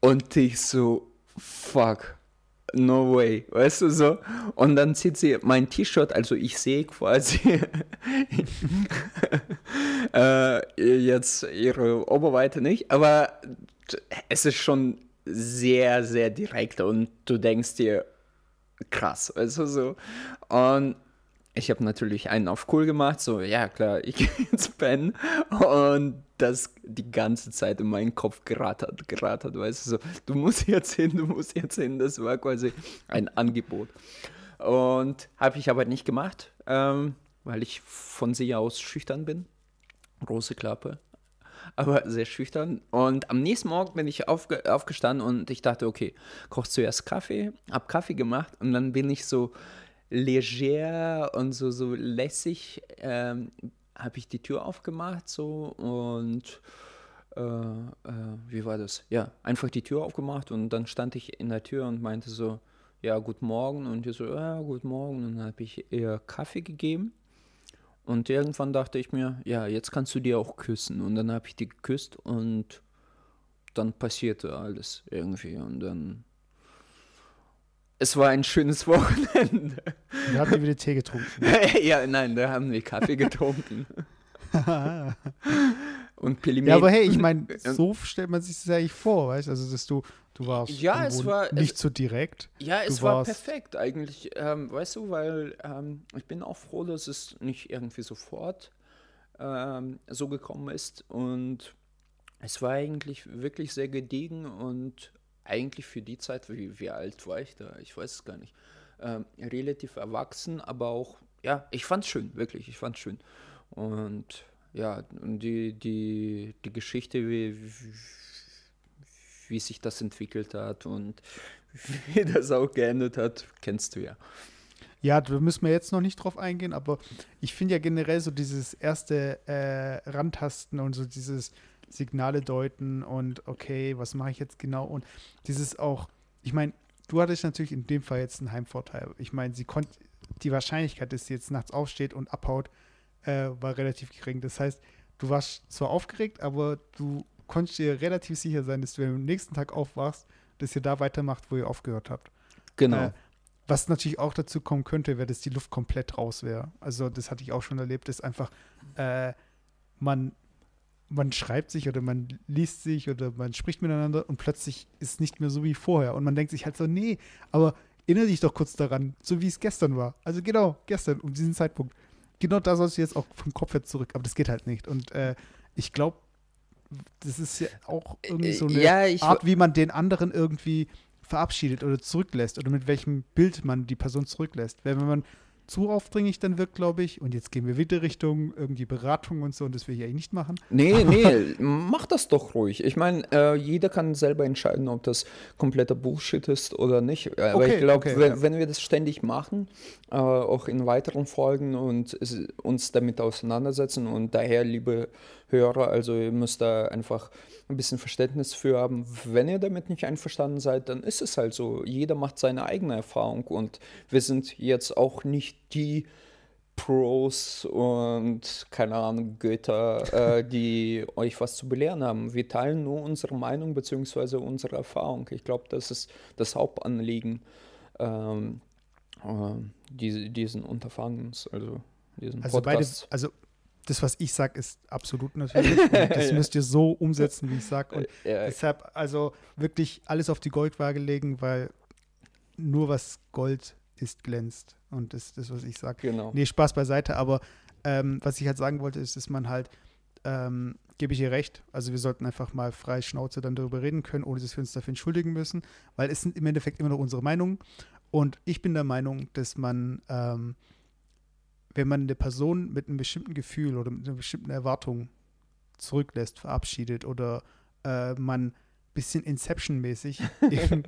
Und ich so, fuck, no way, weißt du so? Und dann zieht sie mein T-Shirt, also ich sehe quasi äh, jetzt ihre Oberweite nicht, aber es ist schon sehr, sehr direkt und du denkst dir, krass, du so? Und ich habe natürlich einen auf cool gemacht, so, ja klar, ich gehe ins Pen und das die ganze Zeit in meinen Kopf gerattert, gerattert, weißt du, so, du musst jetzt hin, du musst jetzt hin, das war quasi ein Angebot. Und habe ich aber nicht gemacht, ähm, weil ich von sich aus schüchtern bin, große Klappe, aber sehr schüchtern. Und am nächsten Morgen bin ich aufge aufgestanden und ich dachte, okay, kochst zuerst Kaffee, hab Kaffee gemacht und dann bin ich so leger und so, so lässig, ähm, habe ich die Tür aufgemacht so und äh, äh, wie war das? Ja, einfach die Tür aufgemacht und dann stand ich in der Tür und meinte so, ja, guten Morgen. Und ich so, ja, guten Morgen. Und dann habe ich ihr Kaffee gegeben und irgendwann dachte ich mir, ja, jetzt kannst du dir auch küssen und dann habe ich die geküsst und dann passierte alles irgendwie und dann es war ein schönes Wochenende. Wir haben wieder Tee getrunken. ja, nein, da haben wir Kaffee getrunken. und Pelimet. Ja, aber hey, ich meine, so stellt man sich das eigentlich vor, weißt du? Also, dass du, du warst ja, es war, nicht es, so direkt. Ja, es war perfekt eigentlich, ähm, weißt du, weil ähm, ich bin auch froh, dass es nicht irgendwie sofort ähm, so gekommen ist und es war eigentlich wirklich sehr gediegen und eigentlich für die Zeit, wie, wie alt war ich da? Ich weiß es gar nicht. Ähm, relativ erwachsen, aber auch, ja, ich fand es schön, wirklich, ich fand es schön. Und ja, die, die, die Geschichte, wie, wie, sich das entwickelt hat und wie das auch geendet hat, kennst du ja. Ja, da müssen wir jetzt noch nicht drauf eingehen, aber ich finde ja generell so dieses erste äh, Randtasten und so dieses Signale deuten und okay, was mache ich jetzt genau und dieses auch, ich meine, du hattest natürlich in dem Fall jetzt einen Heimvorteil. Ich meine, sie konnte, die Wahrscheinlichkeit, dass sie jetzt nachts aufsteht und abhaut, äh, war relativ gering. Das heißt, du warst zwar aufgeregt, aber du konntest dir relativ sicher sein, dass du am nächsten Tag aufwachst, dass ihr da weitermacht, wo ihr aufgehört habt. Genau. Äh, was natürlich auch dazu kommen könnte, wäre, dass die Luft komplett raus wäre. Also das hatte ich auch schon erlebt, dass einfach äh, man man schreibt sich oder man liest sich oder man spricht miteinander und plötzlich ist es nicht mehr so wie vorher. Und man denkt sich halt so, nee, aber erinnere dich doch kurz daran, so wie es gestern war. Also genau, gestern, um diesen Zeitpunkt. Genau da sollst du jetzt auch vom Kopf her zurück, aber das geht halt nicht. Und äh, ich glaube, das ist ja auch irgendwie so eine Ja, Art, wie man den anderen irgendwie verabschiedet oder zurücklässt oder mit welchem Bild man die Person zurücklässt. Wenn man zu aufdringlich dann wirkt, glaube ich, und jetzt gehen wir wieder Richtung irgendwie Beratung und so, und das will ich eigentlich nicht machen. Nee, nee, mach das doch ruhig. Ich meine, äh, jeder kann selber entscheiden, ob das kompletter Bullshit ist oder nicht. Äh, Aber Okay, ich glaube, okay, wenn, ja. wenn wir das ständig machen, äh, auch in weiteren Folgen und es, uns damit auseinandersetzen und daher, liebe Hörer, also ihr müsst da einfach ein bisschen Verständnis für haben. Wenn ihr damit nicht einverstanden seid, dann ist es halt so. Jeder macht seine eigene Erfahrung und wir sind jetzt auch nicht die Pros und keine Ahnung, Götter, äh, die euch was zu belehren haben. Wir teilen nur unsere Meinung bzw. unsere Erfahrung. Ich glaube, das ist das Hauptanliegen ähm, äh, diese, diesen Unterfangens, also diesen Also beide, Podcasts. also das, was ich sage, ist absolut natürlich. Das müsst ihr so umsetzen, wie ich sage. Und Ja, deshalb also wirklich alles auf die Goldwaage legen, weil nur was Gold ist, glänzt. Und das ist das, was ich sage. genau. Nee, Spaß beiseite, aber ähm, was ich halt sagen wollte, ist, dass man halt, ähm, gebe ich ihr recht, also wir sollten einfach mal frei Schnauze dann darüber reden können, ohne dass wir uns dafür entschuldigen müssen, weil es sind im Endeffekt immer noch unsere Meinungen. Und ich bin der Meinung, dass man, ähm, wenn man eine Person mit einem bestimmten Gefühl oder mit einer bestimmten Erwartung zurücklässt, verabschiedet oder äh, man ein bisschen Inception-mäßig eben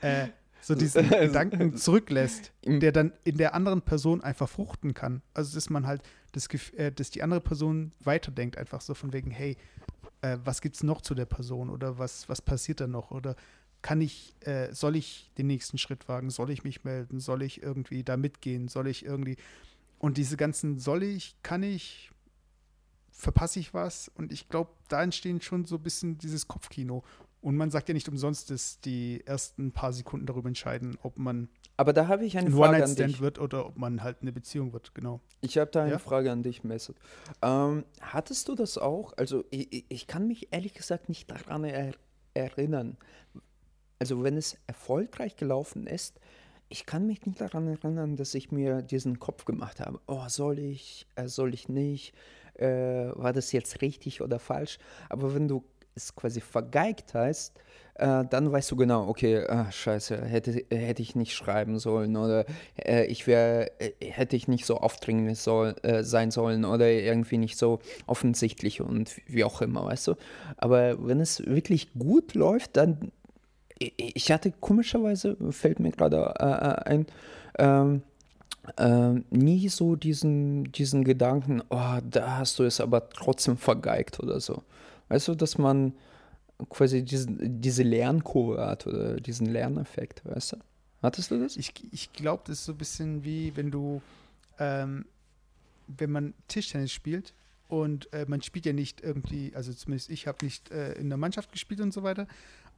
äh, so diesen Gedanken zurücklässt, der dann in der anderen Person einfach fruchten kann. Also dass man halt das äh, dass die andere Person weiterdenkt, einfach so von wegen, hey, äh, was gibt's noch zu der Person oder was, was passiert da noch? Oder kann ich, äh, soll ich den nächsten Schritt wagen? Soll ich mich melden? Soll ich irgendwie da mitgehen? Soll ich irgendwie und diese ganzen soll ich, kann ich, verpasse ich was? Und ich glaube, da entstehen schon so ein bisschen dieses Kopfkino. Und man sagt ja nicht umsonst, dass die ersten paar Sekunden darüber entscheiden, ob man Aber da habe ich eine ein Frage an One-Night-Stand dich. wird oder ob man halt eine Beziehung wird, genau. Ich habe da eine Ja? Frage an dich, Mesut. Ähm, hattest du das auch? Also ich, ich- ich kann mich ehrlich gesagt nicht daran er erinnern. Also wenn es erfolgreich gelaufen ist, ich kann mich nicht daran erinnern, dass ich mir diesen Kopf gemacht habe. Oh, soll ich, äh, soll ich nicht? Äh, war das jetzt richtig oder falsch? Aber wenn du es quasi vergeigt hast, äh, dann weißt du genau, okay, ah, scheiße, hätte, hätte ich nicht schreiben sollen oder äh, ich wäre, äh, hätte ich nicht so aufdringlich soll, äh, sein sollen oder irgendwie nicht so offensichtlich und wie auch immer, weißt du. Aber wenn es wirklich gut läuft, dann, ich, hatte komischerweise, fällt mir gerade äh, äh, ein, ähm, ähm, nie so diesen, diesen Gedanken, oh, da hast du es aber trotzdem vergeigt oder so. Weißt du, dass man quasi diesen, diese Lernkurve hat oder diesen Lerneffekt, weißt du? Hattest du das? Ich, ich glaube, das ist so ein bisschen wie, wenn du, ähm, wenn man Tischtennis spielt und äh, man spielt ja nicht irgendwie, also zumindest ich habe nicht äh, in der Mannschaft gespielt und so weiter.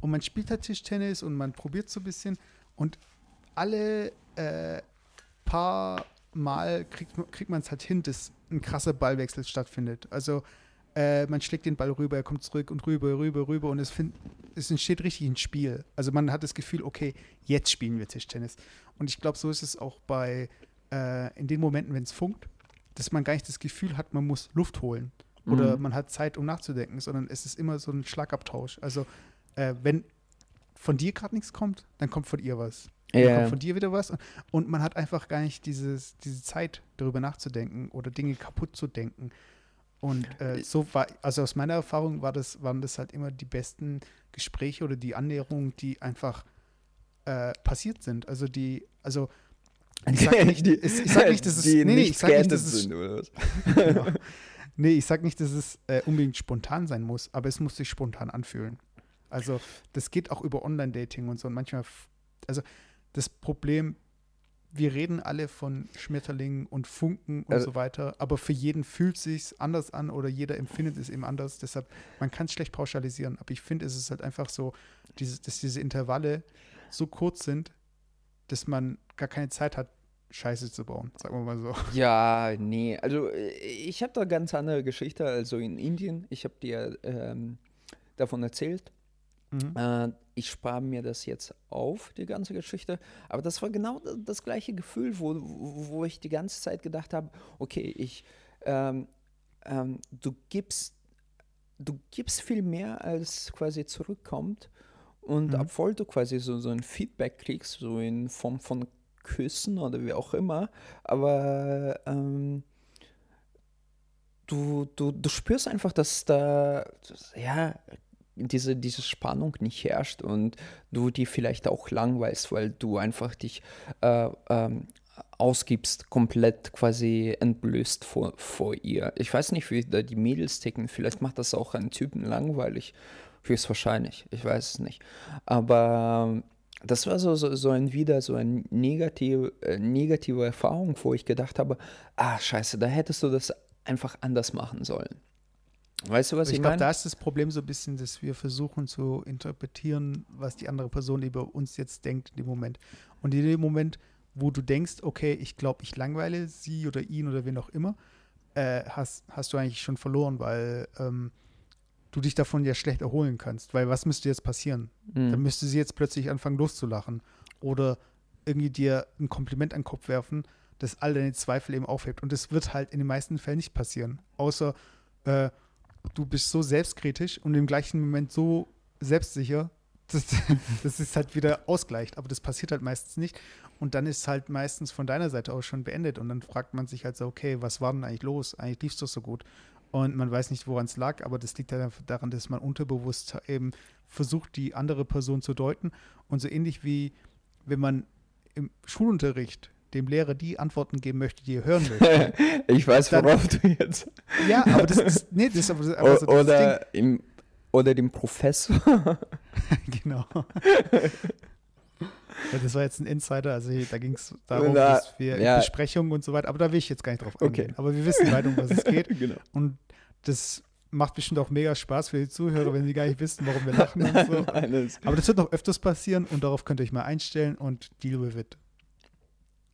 Und man spielt halt Tischtennis und man probiert so ein bisschen und alle äh, paar Mal kriegt, kriegt man es halt hin, dass ein krasser Ballwechsel stattfindet. Also äh, man schlägt den Ball rüber, er kommt zurück und rüber, rüber, rüber und es, find, es entsteht richtig ein Spiel. Also man hat das Gefühl, okay, jetzt spielen wir Tischtennis. Und ich glaube, so ist es auch bei, äh, in den Momenten, wenn es funkt, dass man gar nicht das Gefühl hat, man muss Luft holen oder Mhm. man hat Zeit, um nachzudenken, sondern es ist immer so ein Schlagabtausch. Also äh, wenn von dir gerade nichts kommt, dann kommt von ihr was. Dann Ja. kommt von dir wieder was. Und man hat einfach gar nicht dieses, diese Zeit, darüber nachzudenken oder Dinge kaputt zu denken. Und äh, so war, also aus meiner Erfahrung war das, waren das halt immer die besten Gespräche oder die Annäherungen, die einfach äh, passiert sind. Also die, also ich sag nicht, Die- es- ich sag nicht, dass es, die nee, nicht ich sag nicht, dass es, sind, oder was? genau. nee, ich sag nicht, dass es äh, unbedingt spontan sein muss, aber es muss sich spontan anfühlen. Also das geht auch über Online-Dating und so. Und manchmal, also das Problem, wir reden alle von Schmetterlingen und Funken und Also- so weiter, aber für jeden fühlt es sich anders an oder jeder empfindet es eben anders. Deshalb, man kann es schlecht pauschalisieren, aber ich finde, es ist halt einfach so, diese, dass diese Intervalle so kurz sind, dass man gar keine Zeit hat, Scheiße zu bauen, sagen wir mal so. Ja, nee, also äh, ich habe da ganz andere Geschichte. Also in Indien, ich habe dir ähm, davon erzählt, Mhm. Äh, ich spare mir das jetzt auf, die ganze Geschichte. Aber das war genau das gleiche Gefühl, wo, wo ich die ganze Zeit gedacht habe, okay, ich, ähm, ähm, du gibst, du gibst viel mehr, als quasi zurückkommt. Und mhm. obwohl du quasi so, so ein Feedback kriegst, so in Form von Küssen oder wie auch immer, aber ähm, du, du, du spürst einfach, dass da, ja, diese, diese Spannung nicht herrscht und du die vielleicht auch langweilst, weil du einfach dich äh, ähm, ausgibst, komplett quasi entblößt vor, vor ihr. Ich weiß nicht, wie da die Mädels ticken. Vielleicht macht das auch einen Typen langweilig. Höchstwahrscheinlich. Ich weiß es nicht. Aber ähm, das war so, so, so ein wieder so eine negative, äh, negative Erfahrung, wo ich gedacht habe, ah, scheiße, da hättest du das einfach anders machen sollen. Weißt du, was ich, ich glaube, da ist das Problem so ein bisschen, dass wir versuchen zu interpretieren, was die andere Person über uns jetzt denkt in dem Moment. Und in dem Moment, wo du denkst, okay, ich glaube, ich langweile sie oder ihn oder wen auch immer, äh, hast, hast du eigentlich schon verloren, weil ähm, du dich davon ja schlecht erholen kannst. Weil was müsste jetzt passieren? Mhm. Dann müsste sie jetzt plötzlich anfangen loszulachen oder irgendwie dir ein Kompliment an den Kopf werfen, das all deine Zweifel eben aufhebt. Und das wird halt in den meisten Fällen nicht passieren. Außer äh, du bist so selbstkritisch und im gleichen Moment so selbstsicher, dass das ist halt wieder ausgleicht. Aber das passiert halt meistens nicht. Und dann ist halt meistens von deiner Seite aus schon beendet. Und dann fragt man sich halt so, okay, was war denn eigentlich los? Eigentlich lief es doch so gut. Und man weiß nicht, woran es lag, aber das liegt halt daran, dass man unterbewusst eben versucht, die andere Person zu deuten. Und so ähnlich wie wenn man im Schulunterricht dem Lehrer die Antworten geben möchte, die er hören möchte. ich weiß, worauf dann, du jetzt. Ja, aber das ist, nee, das ist aber, aber so oder, im, oder dem Professor. genau. Das war jetzt ein Insider, also da ging es darum, Na, dass wir ja. Besprechungen und so weiter, aber da will ich jetzt gar nicht drauf eingehen. Okay. Aber wir wissen beide, um was es geht. genau. Und das macht bestimmt auch mega Spaß für die Zuhörer, wenn sie gar nicht wissen, warum wir lachen und so. Nein, aber das wird noch öfters passieren und darauf könnt ihr euch mal einstellen und deal with it.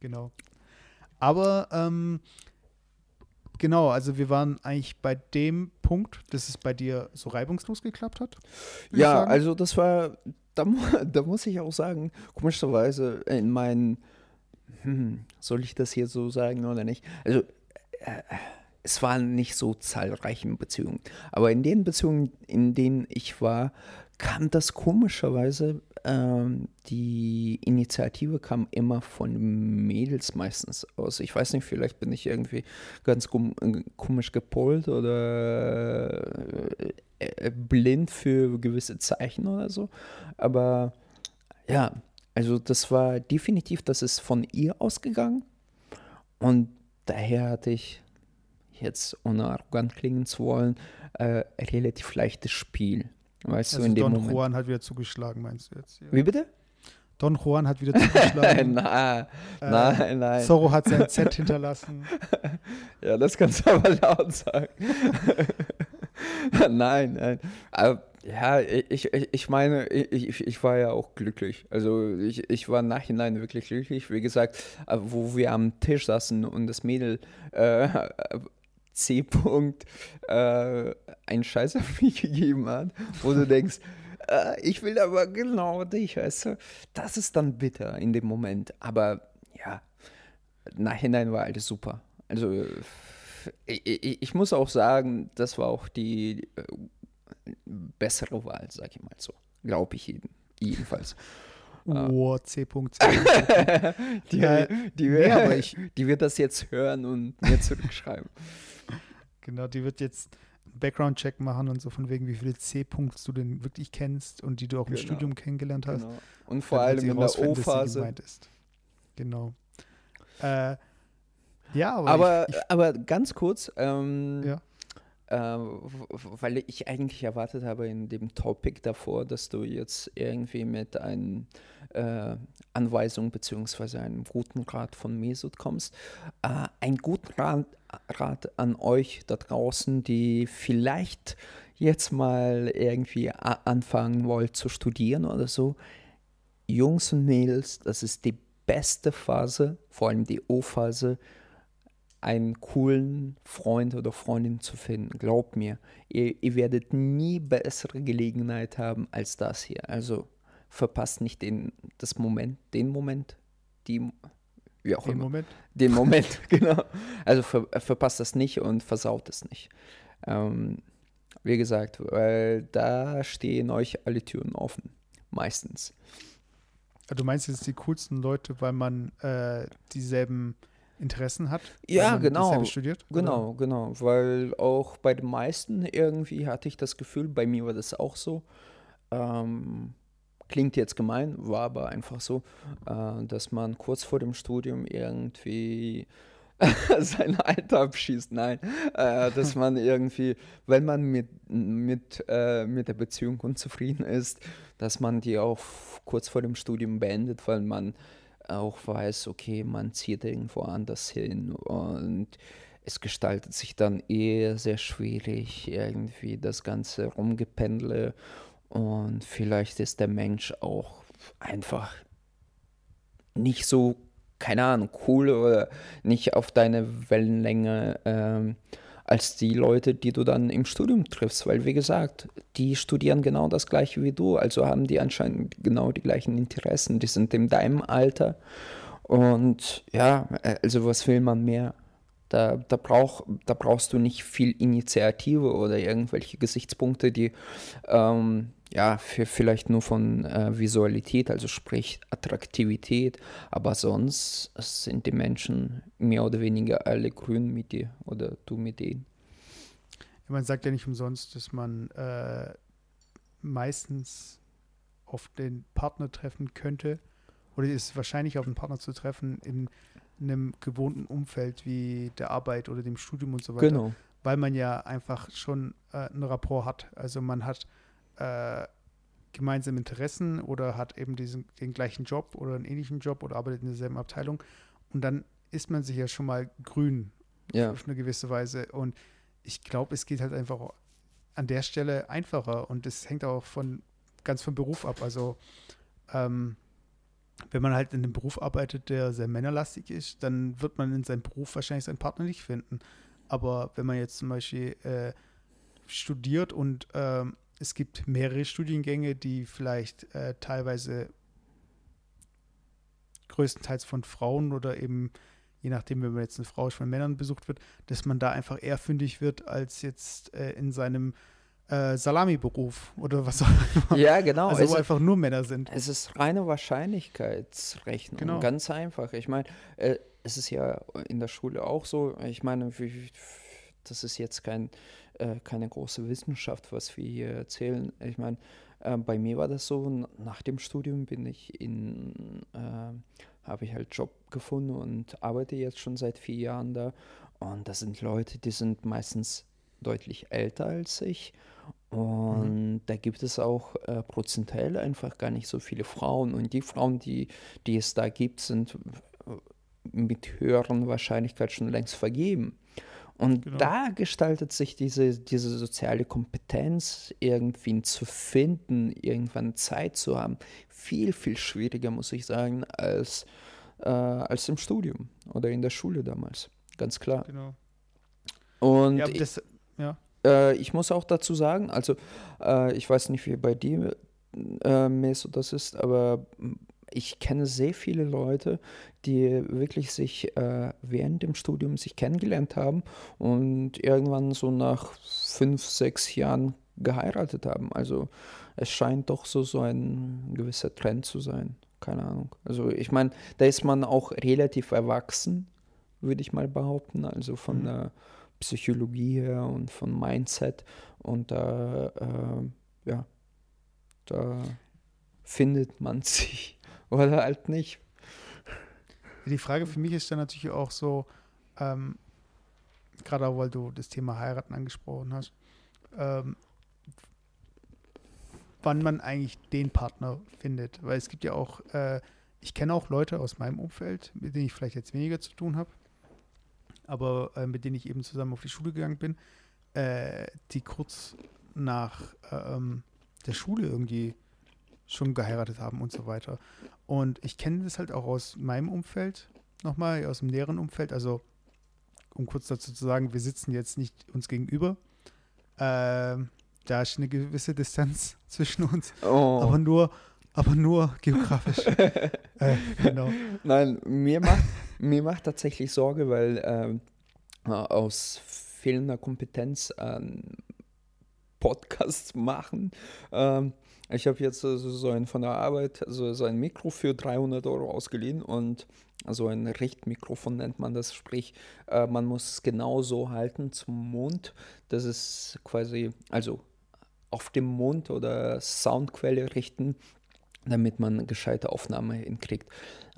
Genau. Aber ähm, genau, also wir waren eigentlich bei dem Punkt, dass es bei dir so reibungslos geklappt hat. Ja, also das war, da, da, muss ich auch sagen, komischerweise in meinen, hm, soll ich das hier so sagen oder nicht? Also äh, es waren nicht so zahlreiche Beziehungen, aber in den Beziehungen, in denen ich war, kam das komischerweise ähm, die Initiative kam immer von Mädels meistens aus. Ich weiß nicht, vielleicht bin ich irgendwie ganz komisch gepolt oder äh, äh, blind für gewisse Zeichen oder so. Aber ja, also das war definitiv, das ist von ihr ausgegangen. Und daher hatte ich jetzt, ohne arrogant klingen zu wollen, äh, relativ leichtes Spiel. Weißt also du, in dem Don Moment. Juan hat wieder zugeschlagen, meinst du jetzt? Ja. Wie bitte? Don Juan hat wieder zugeschlagen. Na, äh, nein, nein. Zorro hat sein Z hinterlassen. ja, das kannst du aber laut sagen. nein, nein. Aber, ja, ich, ich, ich meine, ich, ich war ja auch glücklich. Also ich, ich war nachhinein wirklich glücklich. Wie gesagt, äh, wo wir am Tisch saßen und das Mädel äh, C. -Punkt, äh, einen Scheiß auf mich gegeben hat, wo du denkst, äh, ich will aber genau dich, weißt du? Das ist dann bitter in dem Moment. Aber ja, nachhinein war alles super. Also ich, ich, ich muss auch sagen, das war auch die äh, bessere Wahl, sag ich mal so. Glaube ich jeden, jedenfalls. Oh, C. -Punkt, die, die, nee, die wird das jetzt hören und mir zurückschreiben. Genau, die wird jetzt einen Background-Check machen und so von wegen, wie viele C-Punkte du denn wirklich kennst und die du auch im genau. Studium kennengelernt hast. Genau. Und vor allem in der O-Phase. Genau. Äh, ja, aber. Aber, ich, ich, aber ganz kurz, ähm, ja. Äh, weil ich eigentlich erwartet habe in dem Topic davor, dass du jetzt irgendwie mit einer äh, Anweisung bzw. einem guten Rat von Mesut kommst. Äh, ein guten Rat, Rat an euch da draußen, die vielleicht jetzt mal irgendwie anfangen wollt zu studieren oder so. Jungs und Mädels, das ist die beste Phase, vor allem die O-Phase, einen coolen Freund oder Freundin zu finden. Glaubt mir, ihr, ihr werdet nie bessere Gelegenheit haben als das hier. Also verpasst nicht den, das Moment, den Moment, die, wie auch Den immer. Moment. Den Moment, genau. Also ver, verpasst das nicht und versaut es nicht. Ähm, wie gesagt, weil da stehen euch alle Türen offen. Meistens. Du meinst jetzt die coolsten Leute, weil man äh, dieselben Interessen hat? Ja, weil man genau. studiert? oder? Genau, genau. Weil auch bei den meisten irgendwie hatte ich das Gefühl, bei mir war das auch so. Ähm, klingt jetzt gemein, war aber einfach so, äh, dass man kurz vor dem Studium irgendwie sein Alter abschießt. Nein, äh, dass man irgendwie, wenn man mit, mit, äh, mit der Beziehung unzufrieden ist, dass man die auch kurz vor dem Studium beendet, weil man auch weiß, okay, man zieht irgendwo anders hin und es gestaltet sich dann eher sehr schwierig, irgendwie das ganze Rumgependle und vielleicht ist der Mensch auch einfach nicht so, keine Ahnung, cool oder nicht auf deine Wellenlänge ähm, als die Leute, die du dann im Studium triffst. Weil, wie gesagt, die studieren genau das gleiche wie du, also haben die anscheinend genau die gleichen Interessen. Die sind in deinem Alter. Und ja, äh, also was will man mehr? Da, da, brauch, da brauchst du nicht viel Initiative oder irgendwelche Gesichtspunkte, die ähm, ja für, vielleicht nur von äh, Visualität, also sprich Attraktivität, aber sonst sind die Menschen mehr oder weniger alle grün mit dir oder du mit denen. Ja, man sagt ja nicht umsonst, dass man äh, meistens auf den Partner treffen könnte oder ist wahrscheinlich auf einen Partner zu treffen in einem gewohnten Umfeld wie der Arbeit oder dem Studium und so weiter, Genau. weil man ja einfach schon äh, einen Rapport hat. Also man hat äh, gemeinsame Interessen oder hat eben diesen, den gleichen Job oder einen ähnlichen Job oder arbeitet in derselben Abteilung und dann ist man sich ja schon mal grün Ja, auf eine gewisse Weise. Und ich glaube, es geht halt einfach an der Stelle einfacher und es hängt auch von ganz vom Beruf ab. Also ähm, wenn man halt in einem Beruf arbeitet, der sehr männerlastig ist, dann wird man in seinem Beruf wahrscheinlich seinen Partner nicht finden. Aber wenn man jetzt zum Beispiel äh, studiert und ähm, es gibt mehrere Studiengänge, die vielleicht äh, teilweise größtenteils von Frauen oder eben, je nachdem, wenn man jetzt eine Frau ist, von Männern besucht wird, dass man da einfach eher fündig wird als jetzt äh, in seinem äh, Salami-Beruf oder was auch immer. ja genau. also es, wo einfach nur Männer sind. es ist reine Wahrscheinlichkeitsrechnung. Genau. Ganz einfach. Ich meine, äh, es ist ja in der Schule auch so. Ich meine, das ist jetzt kein, äh, keine große Wissenschaft, was wir hier erzählen. Ich meine, äh, bei mir war das so, nach dem Studium bin ich in, äh, habe ich halt Job gefunden und arbeite jetzt schon seit vier Jahren da. Und das sind Leute, die sind meistens deutlich älter als ich. Und da gibt es auch äh, prozentuell einfach gar nicht so viele Frauen. Und die Frauen, die, die es da gibt, sind äh, mit höheren Wahrscheinlichkeit schon längst vergeben. Und Genau. da gestaltet sich diese, diese soziale Kompetenz, irgendwie zu finden, irgendwann Zeit zu haben, viel, viel schwieriger, muss ich sagen, als, äh, als im Studium oder in der Schule damals. Ganz klar. Genau. Und Ja, das, ja. äh, ich muss auch dazu sagen, also äh, ich weiß nicht, wie bei dir, äh, Meso, das ist, aber ich kenne sehr viele Leute, die wirklich sich äh, während dem Studium sich kennengelernt haben und irgendwann so nach fünf, sechs Jahren geheiratet haben. Also es scheint doch so, so ein gewisser Trend zu sein. Keine Ahnung. Also ich meine, da ist man auch relativ erwachsen, würde ich mal behaupten. Also von Mhm. der Psychologie her und von Mindset. Und da, äh, ja, da findet man sich oder halt nicht. Die Frage für mich ist dann natürlich auch so, ähm, gerade auch weil du das Thema Heiraten angesprochen hast, ähm, wann man eigentlich den Partner findet. Weil es gibt ja auch, äh, ich kenne auch Leute aus meinem Umfeld, mit denen ich vielleicht jetzt weniger zu tun habe, aber äh, mit denen ich eben zusammen auf die Schule gegangen bin, äh, die kurz nach äh, ähm, der Schule irgendwie schon geheiratet haben und so weiter. Und ich kenne das halt auch aus meinem Umfeld nochmal, aus dem näheren Umfeld. Also um kurz dazu zu sagen, wir sitzen jetzt nicht uns gegenüber. Ähm, da ist eine gewisse Distanz zwischen uns, Oh. aber nur, aber nur geografisch. äh, genau. Nein, mir macht, mir macht tatsächlich Sorge, weil ähm, äh, aus fehlender Kompetenz an Podcasts machen. Ähm, ich habe jetzt so, so ein von der Arbeit so, so ein Mikro für 300 Euro ausgeliehen und so ein Richtmikrofon nennt man das, sprich, äh, man muss es genau so halten zum Mund, dass es quasi, also auf dem Mund oder Soundquelle richten, damit man eine gescheite Aufnahme hinkriegt.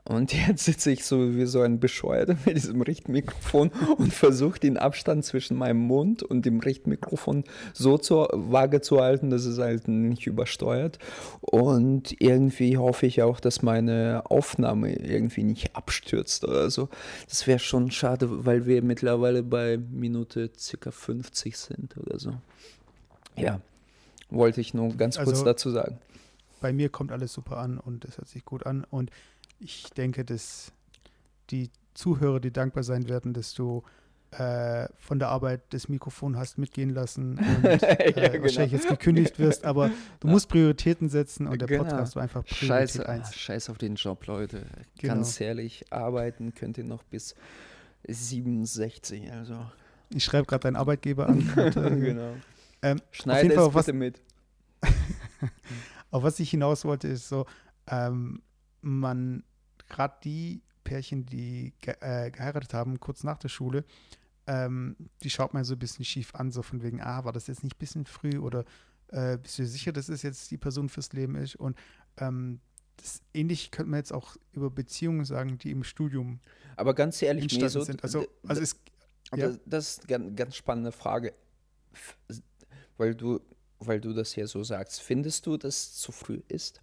Und jetzt sitze ich so wie so ein Bescheuerter mit diesem Richtmikrofon und versuche den Abstand zwischen meinem Mund und dem Richtmikrofon so zur Waage zu halten, dass es halt nicht übersteuert. Und irgendwie hoffe ich auch, dass meine Aufnahme irgendwie nicht abstürzt oder so. Das wäre schon schade, weil wir mittlerweile bei Minute circa 50 sind oder so. Ja, wollte ich nur ganz kurz Also- dazu sagen. Bei mir kommt alles super an und es hört sich gut an. Und ich denke, dass die Zuhörer, die dankbar sein werden, dass du äh, von der Arbeit das Mikrofon hast mitgehen lassen und äh, genau. wahrscheinlich jetzt gekündigt wirst, aber du musst Prioritäten setzen und der Genau. Podcast war einfach Priorität Scheiß, 1. scheiß auf den Job, Leute. Genau. Ganz ehrlich, arbeiten könnt ihr noch bis 67, also. Ich schreibe gerade deinen Arbeitgeber an. Und, äh, genau. ähm, Schneide es auf was- bitte mit. Auf was ich hinaus wollte, ist so, ähm, man, gerade die Pärchen, die ge äh, geheiratet haben, kurz nach der Schule, ähm, die schaut man so ein bisschen schief an, so von wegen, ah, war das jetzt nicht ein bisschen früh oder äh, bist du sicher, dass es jetzt die Person fürs Leben ist? Und ähm, das ähnlich könnte man jetzt auch über Beziehungen sagen, die im Studium Aber ganz ehrlich, entstanden so, sind. Also, also es, ja. das, ist eine ganz, spannende Frage. Weil du, weil du das ja so sagst. Findest du, dass es zu früh ist?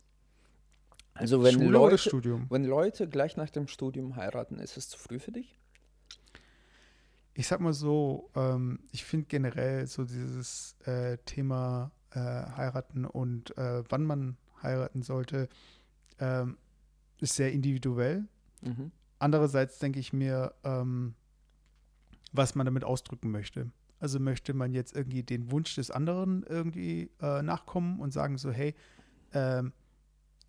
Also wenn Schule Leute, wenn Leute gleich nach dem Studium heiraten, ist es zu früh für dich? Ich sag mal so, ähm, ich finde generell so dieses äh, Thema äh, heiraten und äh, wann man heiraten sollte, ähm, ist sehr individuell. Mhm. Andererseits denke ich mir, ähm, was man damit ausdrücken möchte. Also möchte man jetzt irgendwie den Wunsch des anderen irgendwie äh, nachkommen und sagen so, hey, ähm,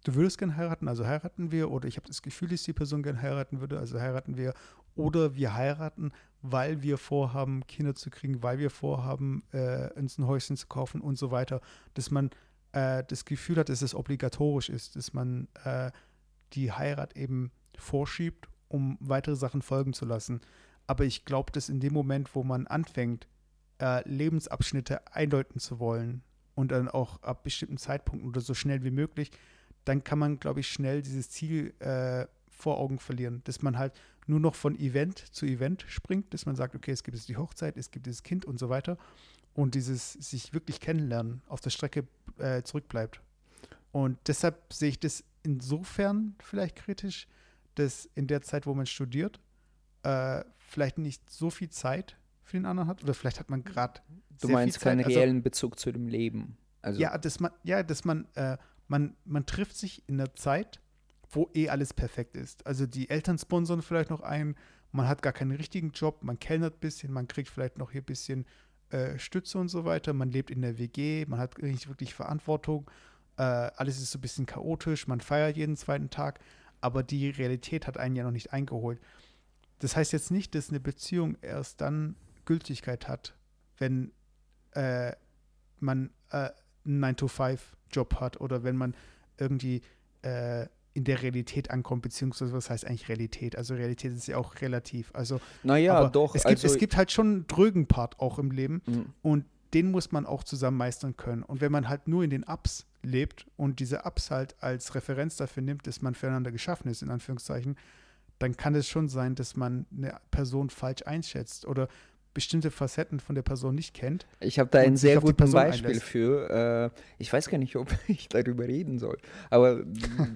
du würdest gern heiraten, also heiraten wir, oder ich habe das Gefühl, dass die Person gern heiraten würde, also heiraten wir, oder wir heiraten, weil wir vorhaben, Kinder zu kriegen, weil wir vorhaben, äh, uns ein Häuschen zu kaufen und so weiter, dass man äh, das Gefühl hat, dass es obligatorisch ist, dass man äh, die Heirat eben vorschiebt, um weitere Sachen folgen zu lassen. Aber ich glaube, dass in dem Moment, wo man anfängt, äh, Lebensabschnitte eindeuten zu wollen und dann auch ab bestimmten Zeitpunkten oder so schnell wie möglich, dann kann man, glaube ich, schnell dieses Ziel äh, vor Augen verlieren, dass man halt nur noch von Event zu Event springt, dass man sagt, okay, es gibt jetzt die Hochzeit, es gibt dieses Kind und so weiter und dieses sich wirklich kennenlernen auf der Strecke äh, zurückbleibt. Und deshalb sehe ich das insofern vielleicht kritisch, dass in der Zeit, wo man studiert, äh, vielleicht nicht so viel Zeit für den anderen hat oder vielleicht hat man gerade Du meinst keinen Also- reellen Bezug zu dem Leben. Also, ja, dass man, ja, dass man, äh, man, man trifft sich in der Zeit, wo eh alles perfekt ist. Also die Eltern sponsern vielleicht noch ein, man hat gar keinen richtigen Job, man kellnert ein bisschen, man kriegt vielleicht noch hier ein bisschen äh, Stütze und so weiter, man lebt in der WG, man hat nicht wirklich Verantwortung, äh, alles ist so ein bisschen chaotisch, man feiert jeden zweiten Tag, aber die Realität hat einen ja noch nicht eingeholt. Das heißt jetzt nicht, dass eine Beziehung erst dann Gültigkeit hat, wenn äh, man äh, einen 9-to-5-Job hat oder wenn man irgendwie äh, in der Realität ankommt, beziehungsweise was heißt eigentlich Realität? Also Realität ist ja auch relativ. Also naja, doch. es, gibt, also, es gibt halt schon einen drögen Part auch im Leben Mhm. und den muss man auch zusammen meistern können. Und wenn man halt nur in den Ups lebt und diese Ups halt als Referenz dafür nimmt, dass man füreinander geschaffen ist, in Anführungszeichen, dann kann es schon sein, dass man eine Person falsch einschätzt oder bestimmte Facetten von der Person nicht kennt. Ich habe da ein sehr gutes Beispiel einlässt. für. Äh, ich weiß gar nicht, ob ich darüber reden soll, aber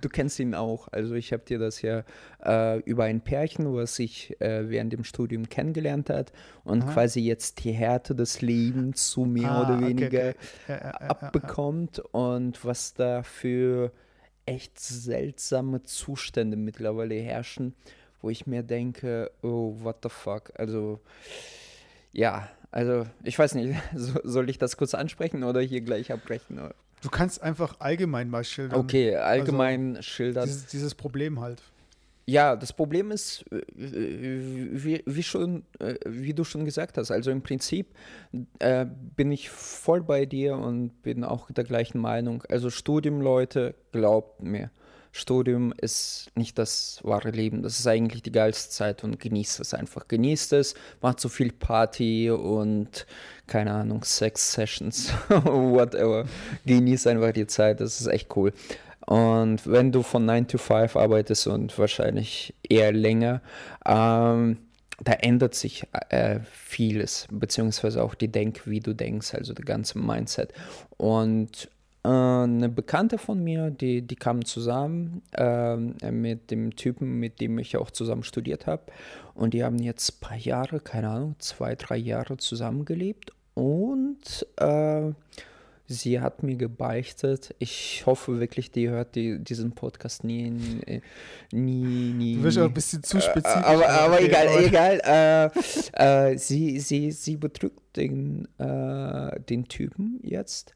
du kennst ihn auch. Also ich habe dir das ja äh, über ein Pärchen, was sich äh, während dem Studium kennengelernt hat und Aha. quasi jetzt die Härte des Lebens so mehr Ah, oder okay, weniger okay. Ja, ja, ja. abbekommt und was da für echt seltsame Zustände mittlerweile herrschen, wo ich mir denke, oh, what the fuck? Also, ja, also ich weiß nicht, so, soll ich das kurz ansprechen oder hier gleich abbrechen? Du kannst einfach allgemein mal schildern. Okay, allgemein also, schildern. Dieses, dieses Problem halt. Ja, das Problem ist, äh, wie, wie, schon, äh, wie du schon gesagt hast, also im Prinzip äh, bin ich voll bei dir und bin auch der gleichen Meinung. Also Studium, Leute, glaubt mir, Studium ist nicht das wahre Leben. Das ist eigentlich die geilste Zeit und genießt es einfach. Genießt es, macht so viel Party und keine Ahnung, Sex-Sessions, whatever. Genießt einfach die Zeit, das ist echt cool. Und wenn du von 9 to 5 arbeitest und wahrscheinlich eher länger, ähm, da ändert sich äh, vieles, beziehungsweise auch die Denk, wie du denkst, also der ganze Mindset. Und eine Bekannte von mir, die, die kam zusammen äh, mit dem Typen, mit dem ich auch zusammen studiert habe. Und die haben jetzt ein paar Jahre, keine Ahnung, zwei, drei Jahre zusammengelebt. Und äh, Sie hat mir gebeichtet. Ich hoffe wirklich, die hört die, diesen Podcast nie, nie, nie. Du bist auch ein bisschen zu äh, spezifisch. aber, aber okay, egal, aber. egal. Äh, äh, sie, sie, sie betrügt den, äh, den Typen jetzt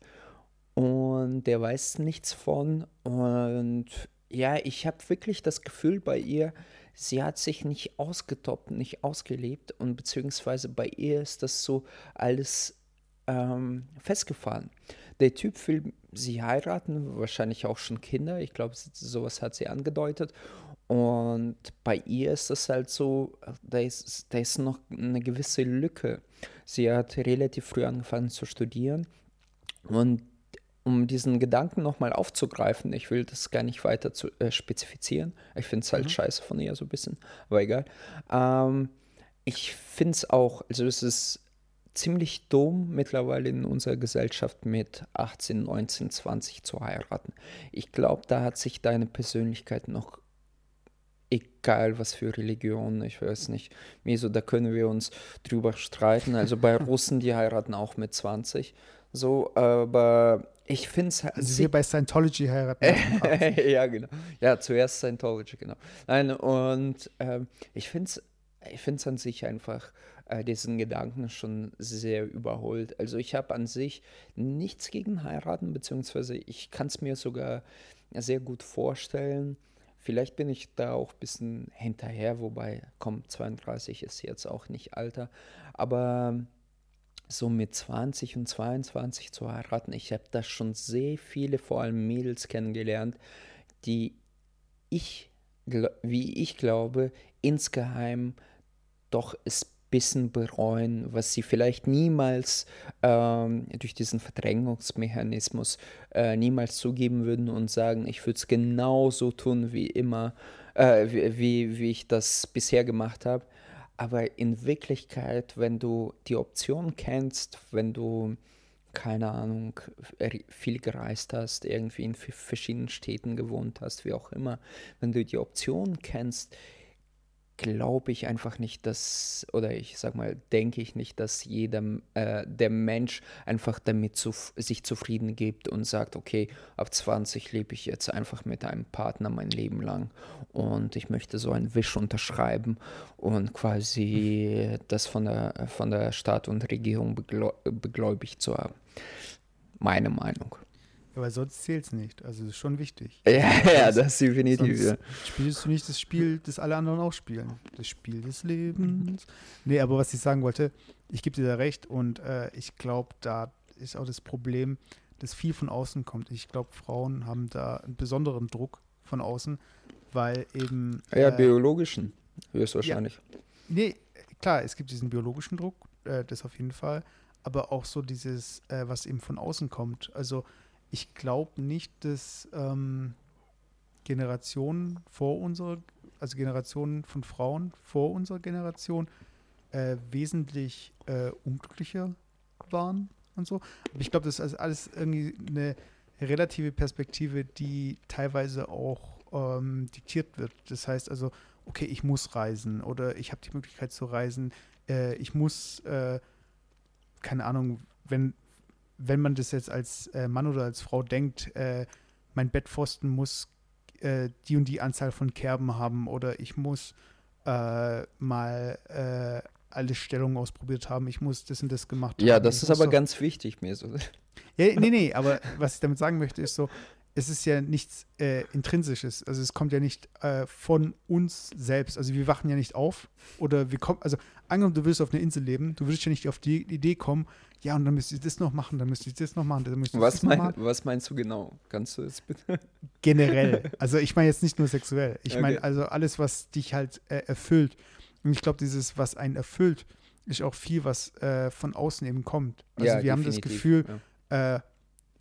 und der weiß nichts von. Und ja, ich habe wirklich das Gefühl bei ihr, sie hat sich nicht ausgetoppt, nicht ausgelebt und beziehungsweise bei ihr ist das so alles ähm, festgefahren. Der Typ will sie heiraten, wahrscheinlich auch schon Kinder. Ich glaube, sowas hat sie angedeutet. Und bei ihr ist es halt so, da ist, da ist noch eine gewisse Lücke. Sie hat relativ früh angefangen zu studieren. Und um diesen Gedanken nochmal aufzugreifen, ich will das gar nicht weiter zu, äh, spezifizieren. Ich finde es halt mhm. scheiße von ihr so ein bisschen, aber egal. Ähm, ich finde es auch, also es ist ziemlich dumm, mittlerweile in unserer Gesellschaft mit 18, 19, 20 zu heiraten. Ich glaube, da hat sich deine Persönlichkeit noch, egal was für Religion, ich weiß nicht, Meso, da können wir uns drüber streiten. Also bei Russen, die heiraten auch mit 20. So, aber ich finde es halt. Also wir bei Scientology heiraten. ja, genau. Ja, zuerst Scientology, genau. Nein, und ähm, ich finde es ich finde an sich einfach äh, diesen Gedanken schon sehr überholt. Also ich habe an sich nichts gegen heiraten, beziehungsweise ich kann es mir sogar sehr gut vorstellen. Vielleicht bin ich da auch ein bisschen hinterher, wobei, komm, 32 ist jetzt auch nicht Alter. Aber so mit 20 und 22 zu heiraten, ich habe da schon sehr viele, vor allem Mädels kennengelernt, die ich, wie ich glaube, insgeheim doch es bisschen bereuen, was sie vielleicht niemals ähm, durch diesen Verdrängungsmechanismus äh, niemals zugeben würden und sagen, ich würde es genauso tun wie immer, äh, wie, wie ich das bisher gemacht habe. Aber in Wirklichkeit, wenn du die Option kennst, wenn du keine Ahnung, viel gereist hast, irgendwie in verschiedenen Städten gewohnt hast, wie auch immer, wenn du die Option kennst, glaube ich einfach nicht, dass, oder ich sag mal, denke ich nicht, dass jeder, äh, der Mensch einfach damit zu, sich zufrieden gibt und sagt, okay, ab 20 lebe ich jetzt einfach mit einem Partner mein Leben lang und ich möchte so einen Wisch unterschreiben und quasi das von der, von der Staat und Regierung begläubigt zu haben. Meine Meinung. Aber sonst zählt es nicht. Also ist schon wichtig. Ja, ja das ist definitiv. Sonst spielst du nicht das Spiel, das alle anderen auch spielen. Das Spiel des Lebens. Nee, aber was ich sagen wollte, ich gebe dir da recht und äh, ich glaube, da ist auch das Problem, dass viel von außen kommt. Ich glaube, Frauen haben da einen besonderen Druck von außen, weil eben. Ja, äh, biologischen, höchstwahrscheinlich. Ja, nee, klar, es gibt diesen biologischen Druck, äh, das auf jeden Fall, aber auch so dieses, äh, was eben von außen kommt. Also ich glaube nicht, dass ähm, Generationen vor unserer, also Generationen von Frauen vor unserer Generation äh, wesentlich äh, unglücklicher waren und so. Aber ich glaube, das ist alles irgendwie eine relative Perspektive, die teilweise auch ähm, diktiert wird. Das heißt also, okay, ich muss reisen oder ich habe die Möglichkeit zu reisen. Äh, ich muss, äh, keine Ahnung, wenn wenn man das jetzt als äh, Mann oder als Frau denkt, äh, mein Bettpfosten muss äh, die und die Anzahl von Kerben haben oder ich muss äh, mal äh, alle Stellungen ausprobiert haben. Ich muss das und das gemacht ja, haben. Ja, das ist aber doch, ganz wichtig mir so. Ja, nee, nee, aber was ich damit sagen möchte, ist so, es ist ja nichts äh, Intrinsisches. Also es kommt ja nicht äh, von uns selbst. Also wir wachen ja nicht auf oder wir kommen, also angenommen, du willst auf einer Insel leben, du würdest ja nicht auf die Idee kommen, ja, und dann müsste ich das noch machen, dann müsste ich das noch machen, dann müsste ich was das mein, noch machen. Was meinst du genau? Kannst du es bitte? Generell. Also ich meine jetzt nicht nur sexuell. Ich Okay. meine also alles, was dich halt äh, erfüllt. Und ich glaube, dieses, was einen erfüllt, ist auch viel, was äh, von außen eben kommt. Also Ja, wir haben das Gefühl, ja. äh,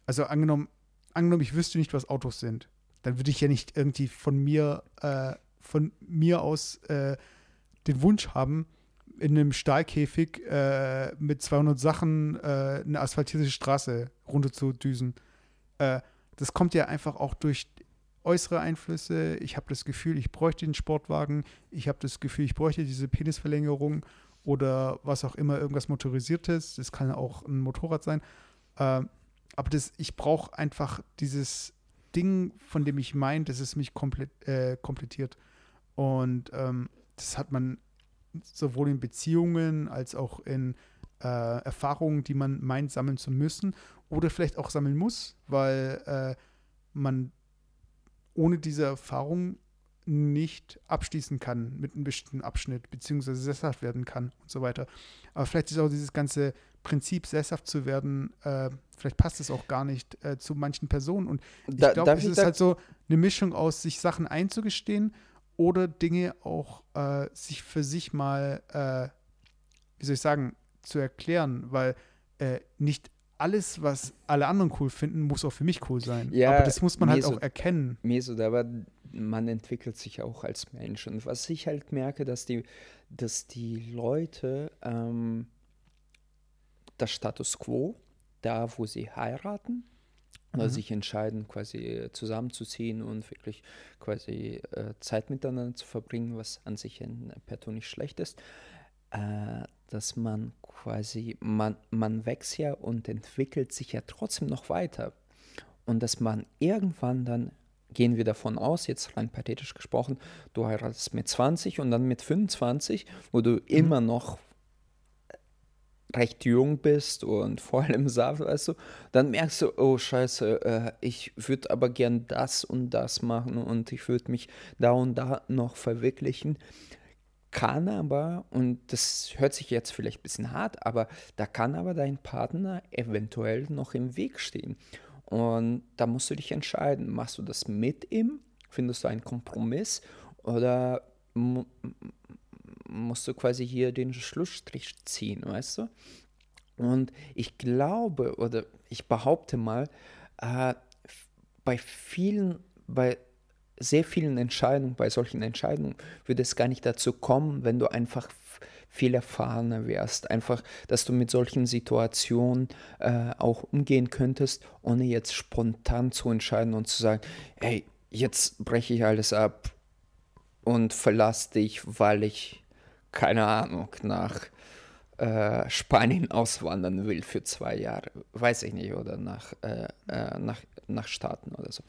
also angenommen, angenommen, ich wüsste nicht, was Autos sind, dann würde ich ja nicht irgendwie von mir, äh, von mir aus äh, den Wunsch haben, in einem Stahlkäfig äh, mit 200 Sachen äh, eine asphaltierte Straße runter zu düsen. Äh, das kommt ja einfach auch durch äußere Einflüsse. Ich habe das Gefühl, ich bräuchte den Sportwagen. Ich habe das Gefühl, ich bräuchte diese Penisverlängerung oder was auch immer, irgendwas Motorisiertes. Das kann auch ein Motorrad sein. Ähm, aber das, ich brauche einfach dieses Ding, von dem ich meine, dass es mich komplett, äh, komplettiert. Und ähm, das hat man sowohl in Beziehungen als auch in äh, Erfahrungen, die man meint, sammeln zu müssen oder vielleicht auch sammeln muss, weil äh, man ohne diese Erfahrung nicht abschließen kann mit einem bestimmten Abschnitt, beziehungsweise sesshaft werden kann und so weiter. Aber vielleicht ist auch dieses ganze Prinzip, sesshaft zu werden, äh, vielleicht passt es auch gar nicht äh, zu manchen Personen. Und ich glaube, es ist halt so eine Mischung aus, sich Sachen einzugestehen oder Dinge auch äh, sich für sich mal, äh, wie soll ich sagen, zu erklären, weil äh, nicht alles, was alle anderen cool finden, muss auch für mich cool sein. Ja, Aber das muss man halt mir so- auch erkennen. Mesut, aber man entwickelt sich auch als Mensch. Und was ich halt merke, dass die, dass die Leute ähm, das Status quo, da wo sie heiraten, Mhm. sich entscheiden, quasi zusammenzuziehen und wirklich quasi äh, Zeit miteinander zu verbringen, was an sich in petto nicht schlecht ist, äh, dass man quasi, man, man wächst ja und entwickelt sich ja trotzdem noch weiter. Und dass man irgendwann dann, gehen wir davon aus, jetzt rein pathetisch gesprochen, du heiratest mit 20 und dann mit 25, wo du immer noch recht jung bist und vor allem Saft, weißt du, dann merkst du, oh scheiße, äh, ich würde aber gern das und das machen und ich würde mich da und da noch verwirklichen. Kann aber, und das hört sich jetzt vielleicht ein bisschen hart, aber da kann aber dein Partner eventuell noch im Weg stehen. Und da musst du dich entscheiden, machst du das mit ihm, findest du einen Kompromiss oder musst du quasi hier den Schlussstrich ziehen, weißt du? Und ich glaube oder ich behaupte mal, äh, bei vielen, bei sehr vielen Entscheidungen, bei solchen Entscheidungen würde es gar nicht dazu kommen, wenn du einfach viel erfahrener wärst. Einfach, dass du mit solchen Situationen äh, auch umgehen könntest, ohne jetzt spontan zu entscheiden und zu sagen, hey, jetzt breche ich alles ab und verlass dich, weil ich, keine Ahnung, nach äh, Spanien auswandern will für zwei Jahre. Weiß ich nicht, oder nach, äh, äh, nach, nach Staaten oder so.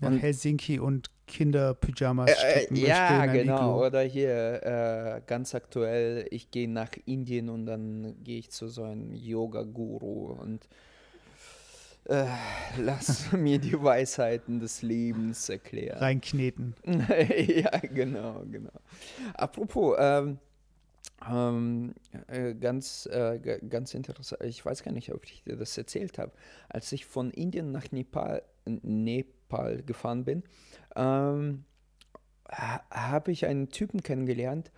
Nach Helsinki und Kinderpyjamas Äh, möchte ja, genau. Oder hier äh, ganz aktuell, ich gehe nach Indien und dann gehe ich zu so einem Yoga-Guru und äh, lass mir die Weisheiten des Lebens erklären. Reinkneten. ja, genau, genau. Apropos, ähm, ähm, äh, ganz, äh, ganz interessant, ich weiß gar nicht, ob ich dir das erzählt habe. Als ich von Indien nach Nepal, Nepal gefahren bin, ähm, ha habe ich einen Typen kennengelernt.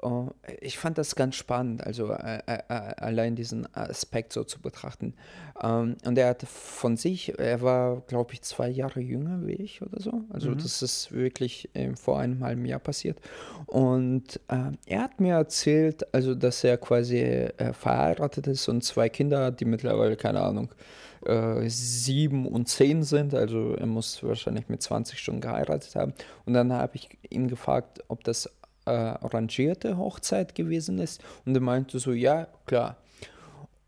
Oh, ich fand das ganz spannend, also äh, äh, äh, allein diesen Aspekt so zu betrachten. Ähm, und er hat von sich, er war, glaube ich, zwei Jahre jünger wie ich oder so. Also Mhm. das ist wirklich ähm, vor einem halben Jahr passiert. Und ähm, er hat mir erzählt, also dass er quasi äh, verheiratet ist und zwei Kinder hat, die mittlerweile, keine Ahnung, äh, sieben und zehn sind. Also er muss wahrscheinlich mit 20 schon geheiratet haben. Und dann habe ich ihn gefragt, ob das äh, arrangierte Hochzeit gewesen ist. Und er meinte so, ja, klar.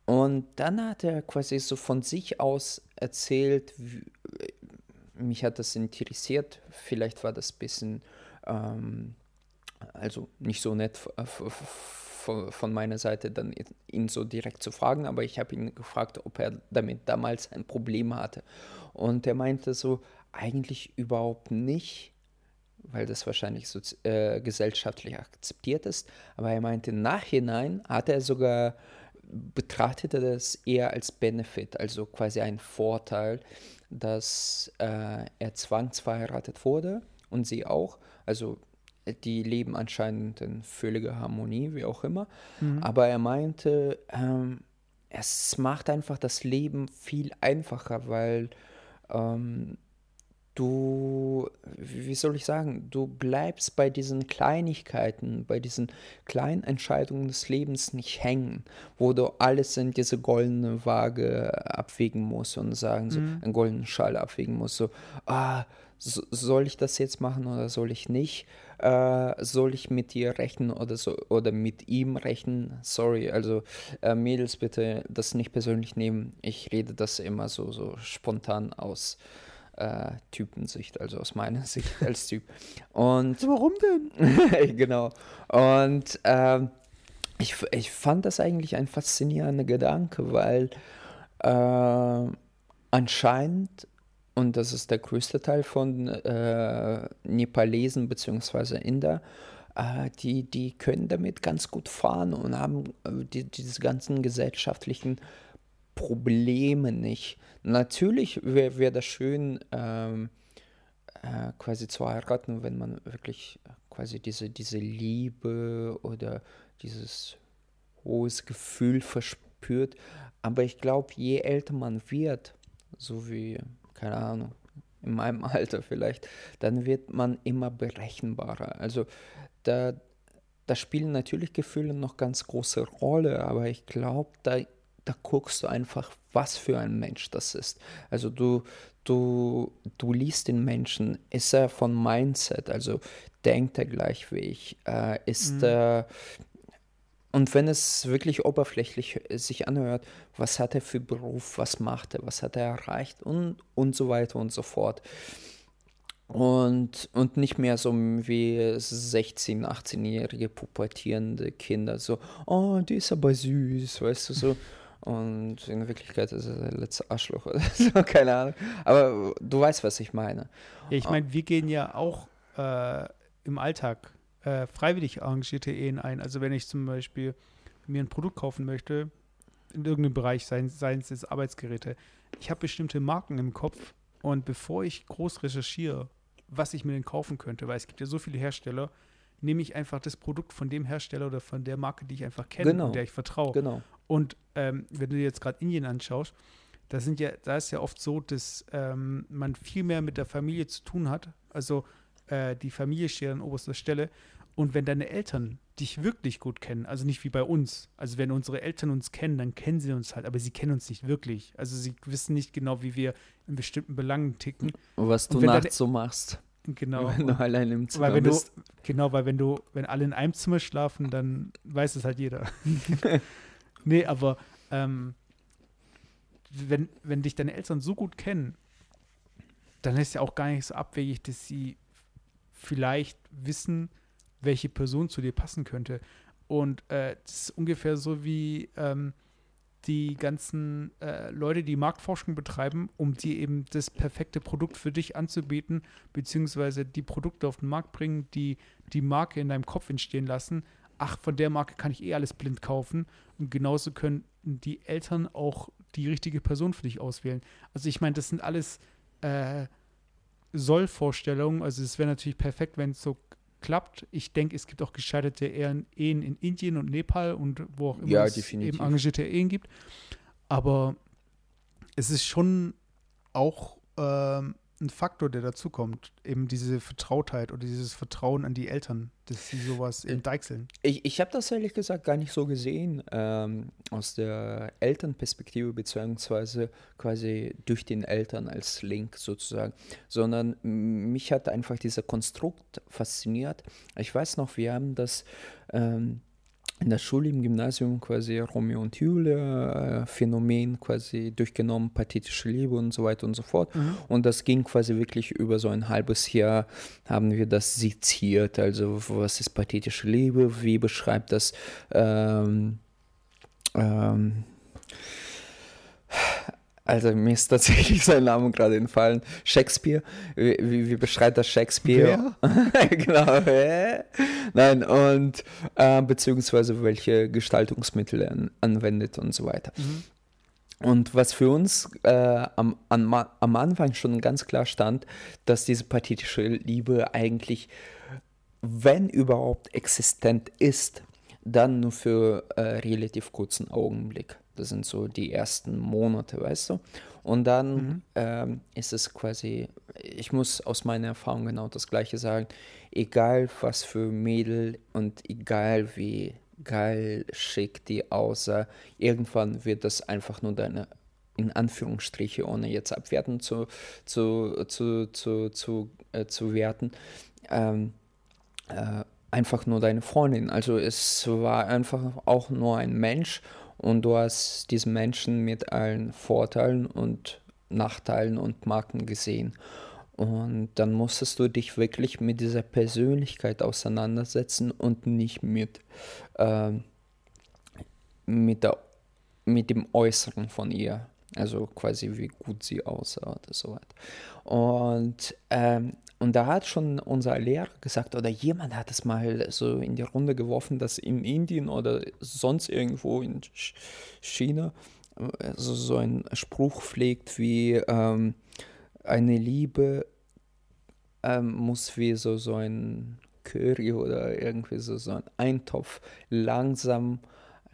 Und dann hat er quasi so von sich aus erzählt, wie, mich hat das interessiert, vielleicht war das ein bisschen ähm, also nicht so nett von meiner Seite, dann ihn so direkt zu fragen, aber ich habe ihn gefragt, ob er damit damals ein Problem hatte. Und er meinte so, eigentlich überhaupt nicht, weil das wahrscheinlich so äh, gesellschaftlich akzeptiert ist. Aber er meinte, im Nachhinein hat er sogar betrachtete das eher als Benefit, also quasi ein Vorteil, dass äh, er zwangsverheiratet wurde und sie auch. Also die leben anscheinend in völliger Harmonie, wie auch immer. Mhm. Aber er meinte, ähm, es macht einfach das Leben viel einfacher, weil ähm, du, wie soll ich sagen, du bleibst bei diesen Kleinigkeiten, bei diesen kleinen Entscheidungen des Lebens nicht hängen, wo du alles in diese goldene Waage abwägen musst und sagen, so, mhm. einen goldenen Schall abwägen musst, so, ah, so, soll ich das jetzt machen oder soll ich nicht? Äh, soll ich mit dir rechnen oder so oder mit ihm rechnen? Sorry, also äh, Mädels bitte das nicht persönlich nehmen. Ich rede das immer so so spontan aus äh, Typensicht, also aus meiner Sicht als Typ. Und warum denn? genau. Und äh, ich, ich fand das eigentlich ein faszinierender Gedanke, weil äh, anscheinend, und das ist der größte Teil von äh, Nepalesen bzw. Inder, äh, die, die können damit ganz gut fahren und haben äh, die, diese ganzen gesellschaftlichen Probleme nicht. Natürlich wäre wär das schön, ähm, äh, quasi zu heiraten, wenn man wirklich quasi diese, diese Liebe oder dieses hohes Gefühl verspürt. Aber ich glaube, je älter man wird, so wie, keine Ahnung, in meinem Alter vielleicht, dann wird man immer berechenbarer. Also da, da spielen natürlich Gefühle noch ganz große Rolle, aber ich glaube, da da guckst du einfach, was für ein Mensch das ist. Also du, du, du liest den Menschen, ist er von Mindset, also denkt er gleich wie ich, äh, ist mhm. er, und wenn es wirklich oberflächlich sich anhört, was hat er für Beruf, was macht er, was hat er erreicht und, und so weiter und so fort. Und, und nicht mehr so wie 16-, 18-jährige pubertierende Kinder, so, oh, die ist aber süß, weißt du, so. Und in Wirklichkeit ist er der letzte Arschloch oder so, keine Ahnung. Aber du weißt, was ich meine. Ja, ich meine, wir gehen ja auch äh, im Alltag äh, freiwillig arrangierte Ehen ein. Also wenn ich zum Beispiel mir ein Produkt kaufen möchte, in irgendeinem Bereich, seien, seien es Arbeitsgeräte, ich habe bestimmte Marken im Kopf und bevor ich groß recherchiere, was ich mir denn kaufen könnte, weil es gibt ja so viele Hersteller, nehme ich einfach das Produkt von dem Hersteller oder von der Marke, die ich einfach kenne genau. und der ich vertraue. Genau. Und ähm, wenn du dir jetzt gerade Indien anschaust, da sind ja, da ist ja oft so, dass ähm, man viel mehr mit der Familie zu tun hat. Also äh, die Familie steht an oberster Stelle. Und wenn deine Eltern dich wirklich gut kennen, also nicht wie bei uns, also wenn unsere Eltern uns kennen, dann kennen sie uns halt, aber sie kennen uns nicht wirklich. Also sie wissen nicht genau, wie wir in bestimmten Belangen ticken. Was du nachts so machst. Genau. Wenn du allein im Zimmer weil bist. Du, genau, weil wenn du, wenn alle in einem Zimmer schlafen, dann weiß es halt jeder. Nee, aber ähm, wenn, wenn dich deine Eltern so gut kennen, dann ist ja auch gar nicht so abwegig, dass sie vielleicht wissen, welche Person zu dir passen könnte. Und äh, das ist ungefähr so wie ähm, die ganzen äh, Leute, die Marktforschung betreiben, um dir eben das perfekte Produkt für dich anzubieten, beziehungsweise die Produkte auf den Markt bringen, die die Marke in deinem Kopf entstehen lassen, ach, von der Marke kann ich eh alles blind kaufen. Und genauso können die Eltern auch die richtige Person für dich auswählen. Also ich meine, das sind alles äh, Sollvorstellungen. Also es wäre natürlich perfekt, wenn es so klappt. Ich denke, es gibt auch gescheiterte Ehen in Indien und Nepal und wo auch immer ja, es definitiv. eben engagierte Ehen gibt. Aber es ist schon auch ähm, ein Faktor, der dazukommt. Eben diese Vertrautheit oder dieses Vertrauen an die Eltern, dass sie sowas eben deichseln. Ich, ich habe das ehrlich gesagt gar nicht so gesehen ähm, aus der Elternperspektive, beziehungsweise quasi durch den Eltern als Link sozusagen, sondern mich hat einfach dieser Konstrukt fasziniert. Ich weiß noch, wir haben das. Ähm, in der Schule, im Gymnasium quasi Romeo und Julia, äh, Phänomen quasi durchgenommen, pathetische Liebe und so weiter und so fort. Mhm. Und das ging quasi wirklich über so ein halbes Jahr, haben wir das seziert. Also, was ist pathetische Liebe? Wie beschreibt das ähm, ähm, also mir ist tatsächlich sein Name gerade entfallen. Shakespeare. Wie, wie, wie beschreibt das Shakespeare? genau. Äh? Nein, und äh, beziehungsweise welche Gestaltungsmittel er anwendet und so weiter. Mhm. Und was für uns äh, am, am, am Anfang schon ganz klar stand, dass diese pathetische Liebe eigentlich, wenn überhaupt existent ist, dann nur für äh, relativ kurzen Augenblick. Das sind so die ersten Monate, weißt du? Und dann mhm. ähm, ist es quasi, ich muss aus meiner Erfahrung genau das Gleiche sagen, egal was für Mädel und egal wie geil, schick die aussah, irgendwann wird das einfach nur deine, in Anführungsstriche, ohne jetzt abwerten zu, zu, zu, zu, zu, äh, zu werten, ähm, äh, einfach nur deine Freundin. Also es war einfach auch nur ein Mensch und du hast diesen Menschen mit allen Vorteilen und Nachteilen und Marken gesehen. Und dann musstest du dich wirklich mit dieser Persönlichkeit auseinandersetzen und nicht mit, äh, mit, der, mit dem Äußeren von ihr. Also quasi wie gut sie aussah oder so weiter. Und ähm, und da hat schon unser Lehrer gesagt, oder jemand hat es mal so in die Runde geworfen, dass in Indien oder sonst irgendwo in China also so ein Spruch pflegt wie ähm, eine Liebe ähm, muss wie so, so ein Curry oder irgendwie so, so ein Eintopf langsam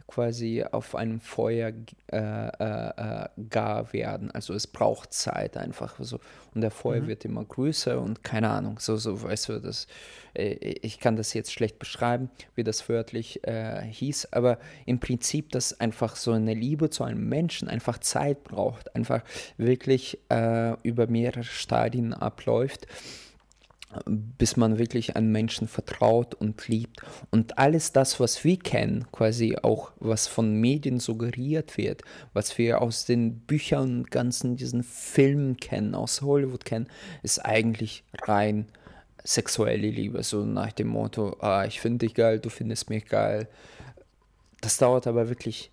quasi auf einem Feuer äh, äh, äh, gar werden. Also es braucht Zeit einfach so. Und der Feuer mhm. wird immer größer und keine Ahnung, so, so weißt du, das, äh, ich kann das jetzt schlecht beschreiben, wie das wörtlich äh, hieß, aber im Prinzip, dass einfach so eine Liebe zu einem Menschen einfach Zeit braucht, einfach wirklich äh, über mehrere Stadien abläuft bis man wirklich einen Menschen vertraut und liebt. Und alles das, was wir kennen, quasi auch was von Medien suggeriert wird, was wir aus den Büchern und ganzen diesen Filmen kennen, aus Hollywood kennen, ist eigentlich rein sexuelle Liebe. So nach dem Motto, ah, ich finde dich geil, du findest mich geil. Das dauert aber wirklich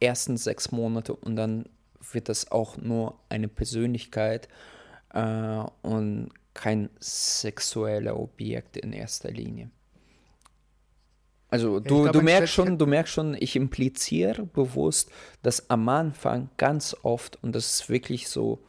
ersten sechs Monate und dann wird das auch nur eine Persönlichkeit äh, und kein sexueller Objekt in erster Linie. Also du, glaub, du merkst schon, du merkst schon, ich impliziere bewusst, dass am Anfang ganz oft, und das ist wirklich so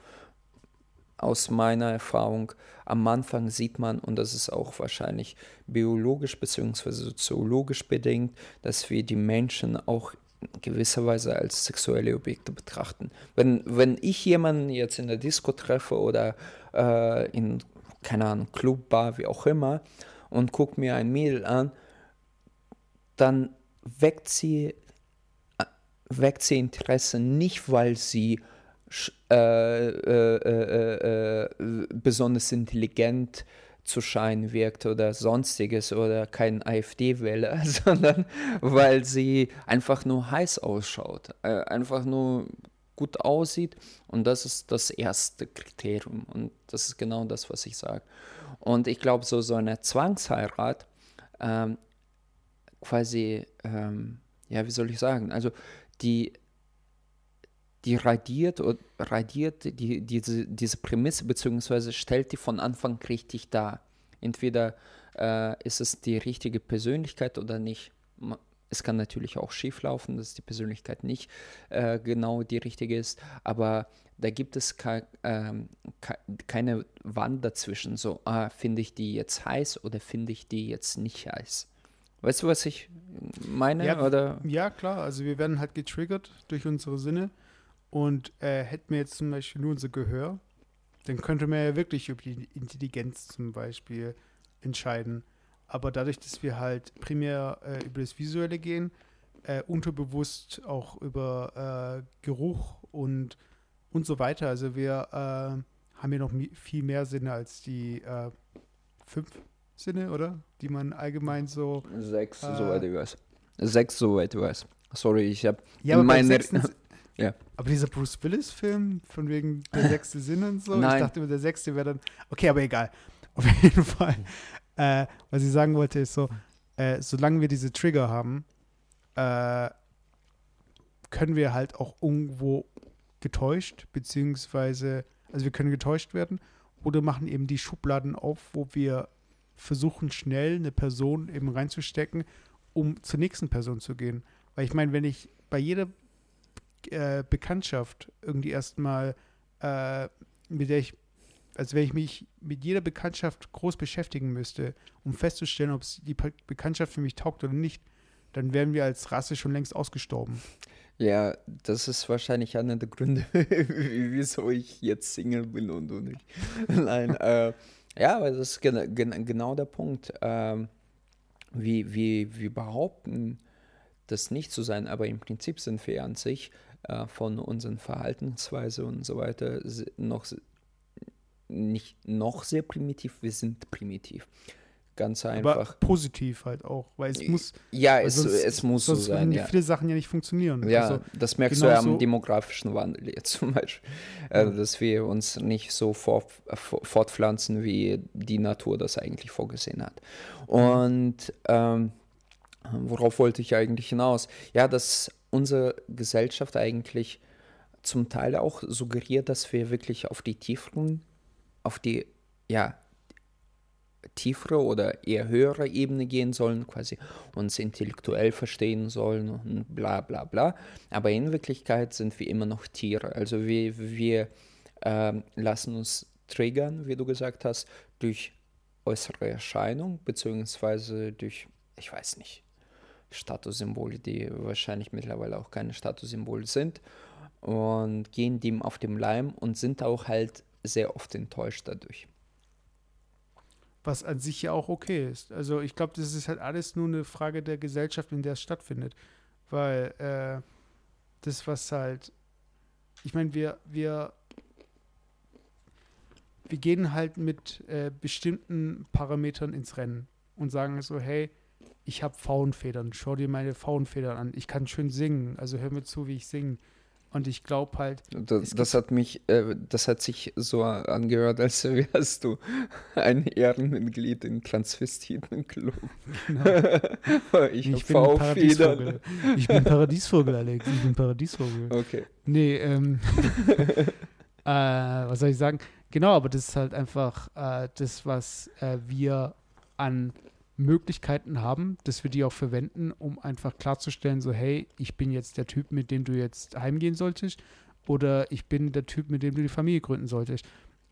aus meiner Erfahrung, am Anfang sieht man, und das ist auch wahrscheinlich biologisch bzw. soziologisch bedingt, dass wir die Menschen auch gewisserweise als sexuelle Objekte betrachten. Wenn, wenn ich jemanden jetzt in der Disco treffe oder äh, in keine Ahnung, Club, Bar, wie auch immer, und gucke mir ein Mädel an, dann weckt sie, äh, weckt sie Interesse nicht, weil sie äh, äh, äh, äh, besonders intelligent zu scheinen wirkt oder sonstiges oder kein AfD-Wähler, sondern weil sie einfach nur heiß ausschaut, äh, einfach nur gut aussieht. Und das ist das erste Kriterium. Und das ist genau das, was ich sage. Und ich glaube, so, so eine Zwangsheirat, ähm, quasi, ähm, ja, wie soll ich sagen, also die, die radiert, radiert die, diese, diese Prämisse, beziehungsweise stellt die von Anfang richtig dar. Entweder äh, ist es die richtige Persönlichkeit oder nicht. Es kann natürlich auch schief laufen, dass die Persönlichkeit nicht äh, genau die richtige ist, aber da gibt es ke ähm, ke keine Wand dazwischen, so, ah, finde ich die jetzt heiß oder finde ich die jetzt nicht heiß. Weißt du, was ich meine? Ja, oder? ja klar, also wir werden halt getriggert durch unsere Sinne und äh, hätten wir jetzt zum Beispiel nur unser Gehör, dann könnte man ja wirklich über die Intelligenz zum Beispiel entscheiden. Aber dadurch, dass wir halt primär äh, über das Visuelle gehen, äh, unterbewusst auch über äh, Geruch und, und so weiter. Also wir äh, haben ja noch viel mehr Sinne als die äh, fünf Sinne, oder? Die man allgemein so. Sechs, äh, soweit ich weiß. Sechs, soweit du weißt. Sorry, ich habe Ja, meine. Ja. aber dieser Bruce Willis-Film, von wegen der sechste Sinn und so, Nein. ich dachte immer, der sechste wäre dann. Okay, aber egal. Auf jeden Fall. Äh, was ich sagen wollte, ist so, äh, solange wir diese Trigger haben, äh, können wir halt auch irgendwo getäuscht, beziehungsweise, also wir können getäuscht werden oder machen eben die Schubladen auf, wo wir versuchen, schnell eine Person eben reinzustecken, um zur nächsten Person zu gehen. Weil ich meine, wenn ich bei jeder äh, Bekanntschaft irgendwie erstmal, äh, mit der ich, also wenn ich mich mit jeder Bekanntschaft groß beschäftigen müsste, um festzustellen, ob die Bekanntschaft für mich taugt oder nicht, dann wären wir als Rasse schon längst ausgestorben. Ja, das ist wahrscheinlich einer der Gründe, wieso ich jetzt Single bin und du nicht. Nein, äh, ja, aber das ist gena gen genau der Punkt. Ähm, wie, wie, wir behaupten, das nicht zu sein, aber im Prinzip sind wir an sich äh, von unseren Verhaltensweise und so weiter noch nicht noch sehr primitiv, wir sind primitiv. Ganz einfach. Aber positiv halt auch, weil es muss, ja, es, sonst- es muss so sein, ja. viele Sachen ja nicht funktionieren. Ja, Also, das merkst du ja am genauso- demografischen Wandel jetzt zum Beispiel, äh, Ja. dass wir uns nicht so fort- fortpflanzen, wie die Natur das eigentlich vorgesehen hat. Und ähm, worauf wollte ich eigentlich hinaus? Ja, dass unsere Gesellschaft eigentlich zum Teil auch suggeriert, dass wir wirklich auf die tieferen, auf die, ja, tiefere oder eher höhere Ebene gehen sollen, quasi uns intellektuell verstehen sollen und bla bla bla. Aber in Wirklichkeit sind wir immer noch Tiere. Also wir, wir ähm, lassen uns triggern, wie du gesagt hast, durch äußere Erscheinung, beziehungsweise durch, ich weiß nicht, Statussymbole, die wahrscheinlich mittlerweile auch keine Statussymbole sind und gehen dem auf dem Leim und sind auch halt sehr oft enttäuscht dadurch. was an sich ja auch okay ist. Also ich glaube, das ist halt alles nur eine Frage der Gesellschaft, in der es stattfindet. Weil äh, das, was halt, ich meine, wir, wir, wir gehen halt mit äh, bestimmten Parametern ins Rennen und sagen so, hey, ich habe Faunfedern, schau dir meine Faunfedern an, ich kann schön singen, also hör mir zu, wie ich singe. Und ich glaube halt, Das, das hat mich, äh, das hat sich so angehört, als wärst du ein Ehrenmitglied in Transvestitenclub. genau, ich ich, bin. Paradiesvogel. Ich bin Paradiesvogel, Alex, ich bin Paradiesvogel. Okay. Nee, ähm, äh, was soll ich sagen? Genau, aber das ist halt einfach äh, das, was äh, wir an Möglichkeiten haben, dass wir die auch verwenden, um einfach klarzustellen, so, hey, ich bin jetzt der Typ, mit dem du jetzt heimgehen solltest oder ich bin der Typ, mit dem du die Familie gründen solltest.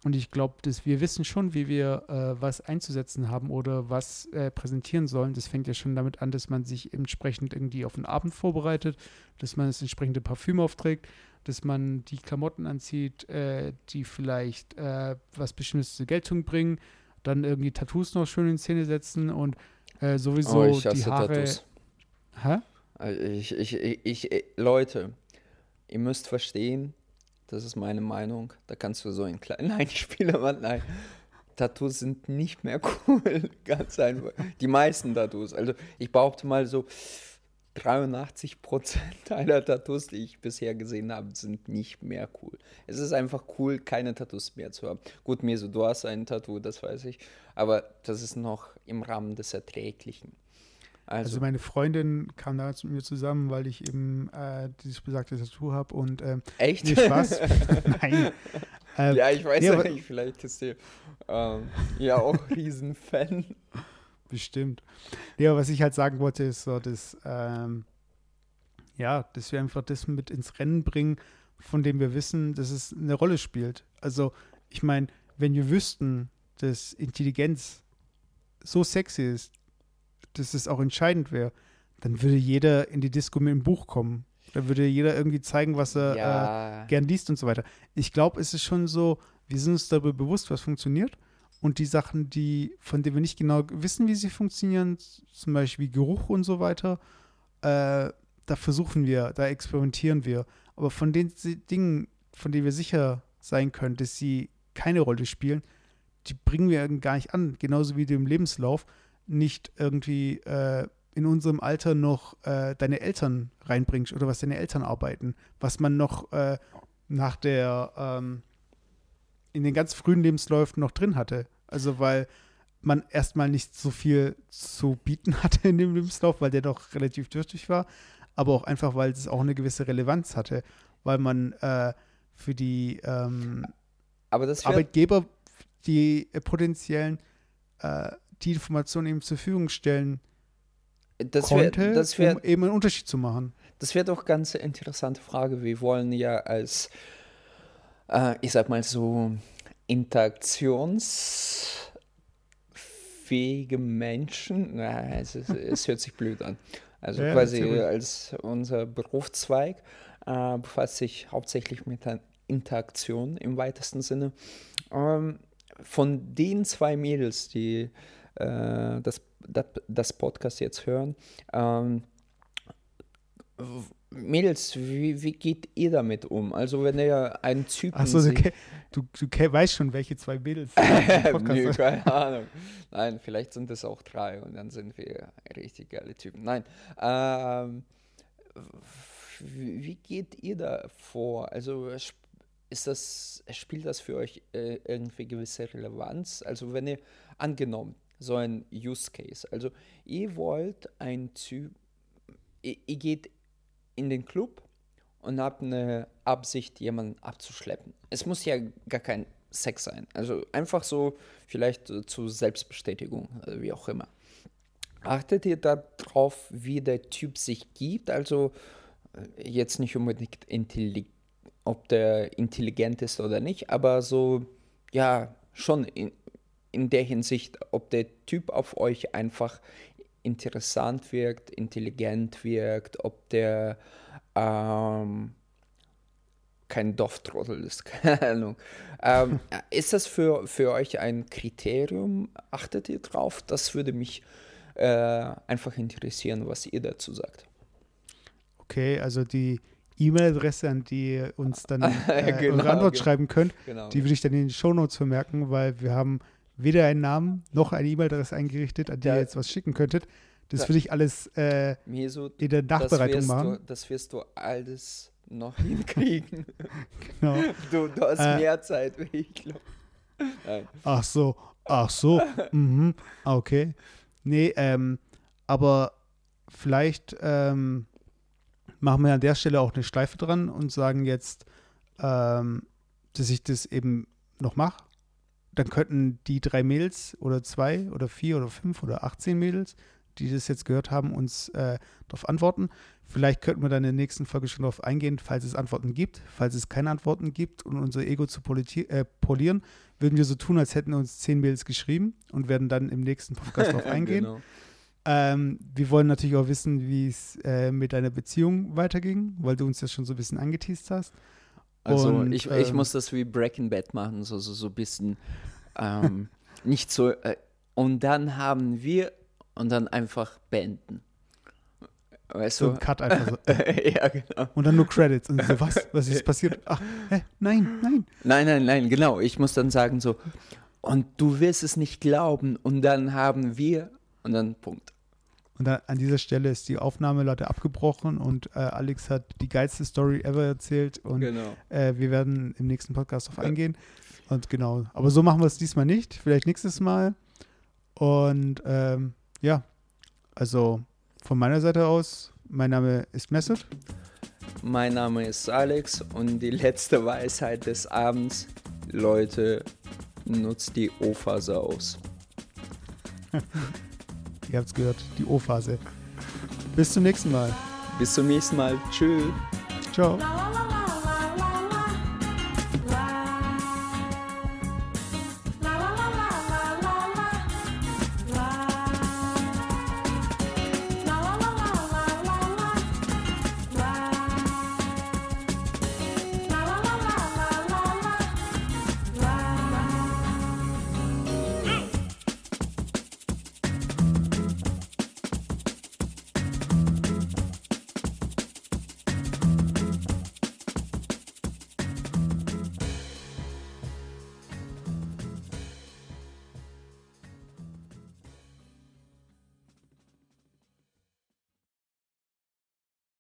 Und ich glaube, dass wir wissen schon, wie wir äh, was einzusetzen haben oder was äh, präsentieren sollen. Das fängt ja schon damit an, dass man sich entsprechend irgendwie auf den Abend vorbereitet, dass man das entsprechende Parfüm aufträgt, dass man die Klamotten anzieht, äh, die vielleicht äh, was Bestimmtes zur Geltung bringen, dann irgendwie Tattoos noch schön in Szene setzen und äh, sowieso oh, ich die hasse Haare. Tattoos. Hä? Ich, ich, ich, ich, Leute, ihr müsst verstehen, das ist meine Meinung, da kannst du so einen kleinen Einspieler machen. Nein, Tattoos sind nicht mehr cool, ganz einfach. Die meisten Tattoos, also ich behaupte mal so 83 Prozent aller Tattoos, die ich bisher gesehen habe, sind nicht mehr cool. Es ist einfach cool, keine Tattoos mehr zu haben. Gut, Meso, du hast ein Tattoo, das weiß ich, aber das ist noch im Rahmen des Erträglichen. Also Also, meine Freundin kam damals mit mir zusammen, weil ich eben äh, dieses besagte Tattoo habe und ähm, echt? nee, Spaß. Nein. Äh, Ja, ich weiß ja nicht, vielleicht ist sie ähm, ja auch Riesenfan. Bestimmt. Ja, was ich halt sagen wollte, ist so, dass, ähm, ja, dass wir einfach das mit ins Rennen bringen, von dem wir wissen, dass es eine Rolle spielt. Also, ich meine, wenn wir wüssten, dass Intelligenz so sexy ist, dass es auch entscheidend wäre, dann würde jeder in die Disco mit einem Buch kommen. Da würde jeder irgendwie zeigen, was er äh, Ja, gern liest und so weiter. Ich glaube, es ist schon so, wir sind uns darüber bewusst, was funktioniert. Und die Sachen, die, von denen wir nicht genau wissen, wie sie funktionieren, zum Beispiel Geruch und so weiter, äh, da versuchen wir, da experimentieren wir. Aber von den Dingen, von denen wir sicher sein können, dass sie keine Rolle spielen, die bringen wir gar nicht an. Genauso wie du im Lebenslauf nicht irgendwie äh, in unserem Alter noch äh, deine Eltern reinbringst oder was deine Eltern arbeiten, was man noch äh, nach der ähm, in den ganz frühen Lebensläufen noch drin hatte. Also weil man erstmal nicht so viel zu bieten hatte in dem Lebenslauf, weil der doch relativ dürftig war, aber auch einfach, weil es auch eine gewisse Relevanz hatte, weil man äh, für die ähm, Arbeitgeber, die äh, potenziellen äh, die Informationen eben zur Verfügung stellen das konnte, wär, das wär, um eben einen Unterschied zu machen. Das wäre doch ganz interessante Frage. Wir wollen ja als, äh, ich sag mal so, interaktionsfähige Menschen, na, es, ist, es hört sich blöd an. Also ja, quasi als unser Berufszweig äh, befasst sich hauptsächlich mit der Interaktion im weitesten Sinne. Ähm, von den zwei Mädels, die äh, das, das, das, Podcast jetzt hören, ähm, Mädels, wie, wie geht ihr damit um? Also wenn ihr einen Typen Achso, du, du, du weißt schon, welche zwei Mädels Nö, keine Ahnung. Nein, vielleicht sind es auch drei und dann sind wir richtig geile Typen. Nein. Ähm, wie geht ihr da vor? Also ist das, spielt das für euch äh, irgendwie gewisse Relevanz? Also wenn ihr angenommen, so ein Use Case, also ihr wollt ein Typ, ihr, ihr geht in den Club und habt eine Absicht, jemanden abzuschleppen. Es muss ja gar kein Sex sein. Also einfach so, vielleicht zur Selbstbestätigung, also wie auch immer. Achtet ihr darauf, wie der Typ sich gibt? Also äh, jetzt nicht unbedingt ob der intelligent ist oder nicht, aber so, ja, schon in, in der Hinsicht, ob der Typ auf euch einfach interessant wirkt, intelligent wirkt, ob der ähm, kein Dorftrottel ist, keine Ahnung. Ähm, ist das für, für euch ein Kriterium? Achtet ihr drauf? Das würde mich äh, einfach interessieren, was ihr dazu sagt. Okay, also die E-Mail-Adresse, an die ihr uns dann äh, genau, eure Antwort genau. schreiben könnt. Genau. Die würde ich dann in den Shownotes vermerken, weil wir haben weder einen Namen noch eine E-Mail-Adresse eingerichtet, an die ja. ihr jetzt was schicken könntet. Das ja. würde ich alles äh, so, in der Nachbereitung machen. Du, das wirst du alles noch hinkriegen. genau. Du, du hast äh, mehr Zeit wie ich glaube. Ach so, ach so. mhm. Okay. Nee, ähm, aber vielleicht ähm, machen wir an der Stelle auch eine Schleife dran und sagen jetzt, ähm, dass ich das eben noch mache. Dann könnten die drei Mädels oder zwei oder vier oder fünf oder 18 Mädels, die das jetzt gehört haben, uns äh, darauf antworten. Vielleicht könnten wir dann in der nächsten Folge schon darauf eingehen, falls es Antworten gibt. Falls es keine Antworten gibt und unser Ego zu äh, polieren, würden wir so tun, als hätten uns zehn Mails geschrieben und werden dann im nächsten Podcast darauf eingehen. genau. Ähm, wir wollen natürlich auch wissen, wie es äh, mit deiner Beziehung weiterging, weil du uns ja schon so ein bisschen angeteased hast. Also Und, ich, ähm, ich muss das wie Breaking Bad machen, so, so, so ein bisschen ähm, nicht so. Äh, und dann haben wir und dann einfach beenden. Weißt so du? Cut einfach so. ja, genau. Und dann nur Credits. Und so, was? Was ist passiert? Ach, hä? Nein, nein. Nein, nein, nein, genau. Ich muss dann sagen so, und du wirst es nicht glauben. Und dann haben wir und dann Punkt. Und dann an dieser Stelle ist die Aufnahme leider abgebrochen und äh, Alex hat die geilste Story ever erzählt und genau. äh, wir werden im nächsten Podcast darauf eingehen. Und genau, aber so machen wir es diesmal nicht, vielleicht nächstes Mal. Und ähm, ja, also von meiner Seite aus, mein Name ist Mesut. Mein Name ist Alex und die letzte Weisheit des Abends, Leute, nutzt die O-Phase aus. Ihr habt es gehört, die O-Phase. Bis zum nächsten Mal. Bis zum nächsten Mal. Tschüss. Ciao.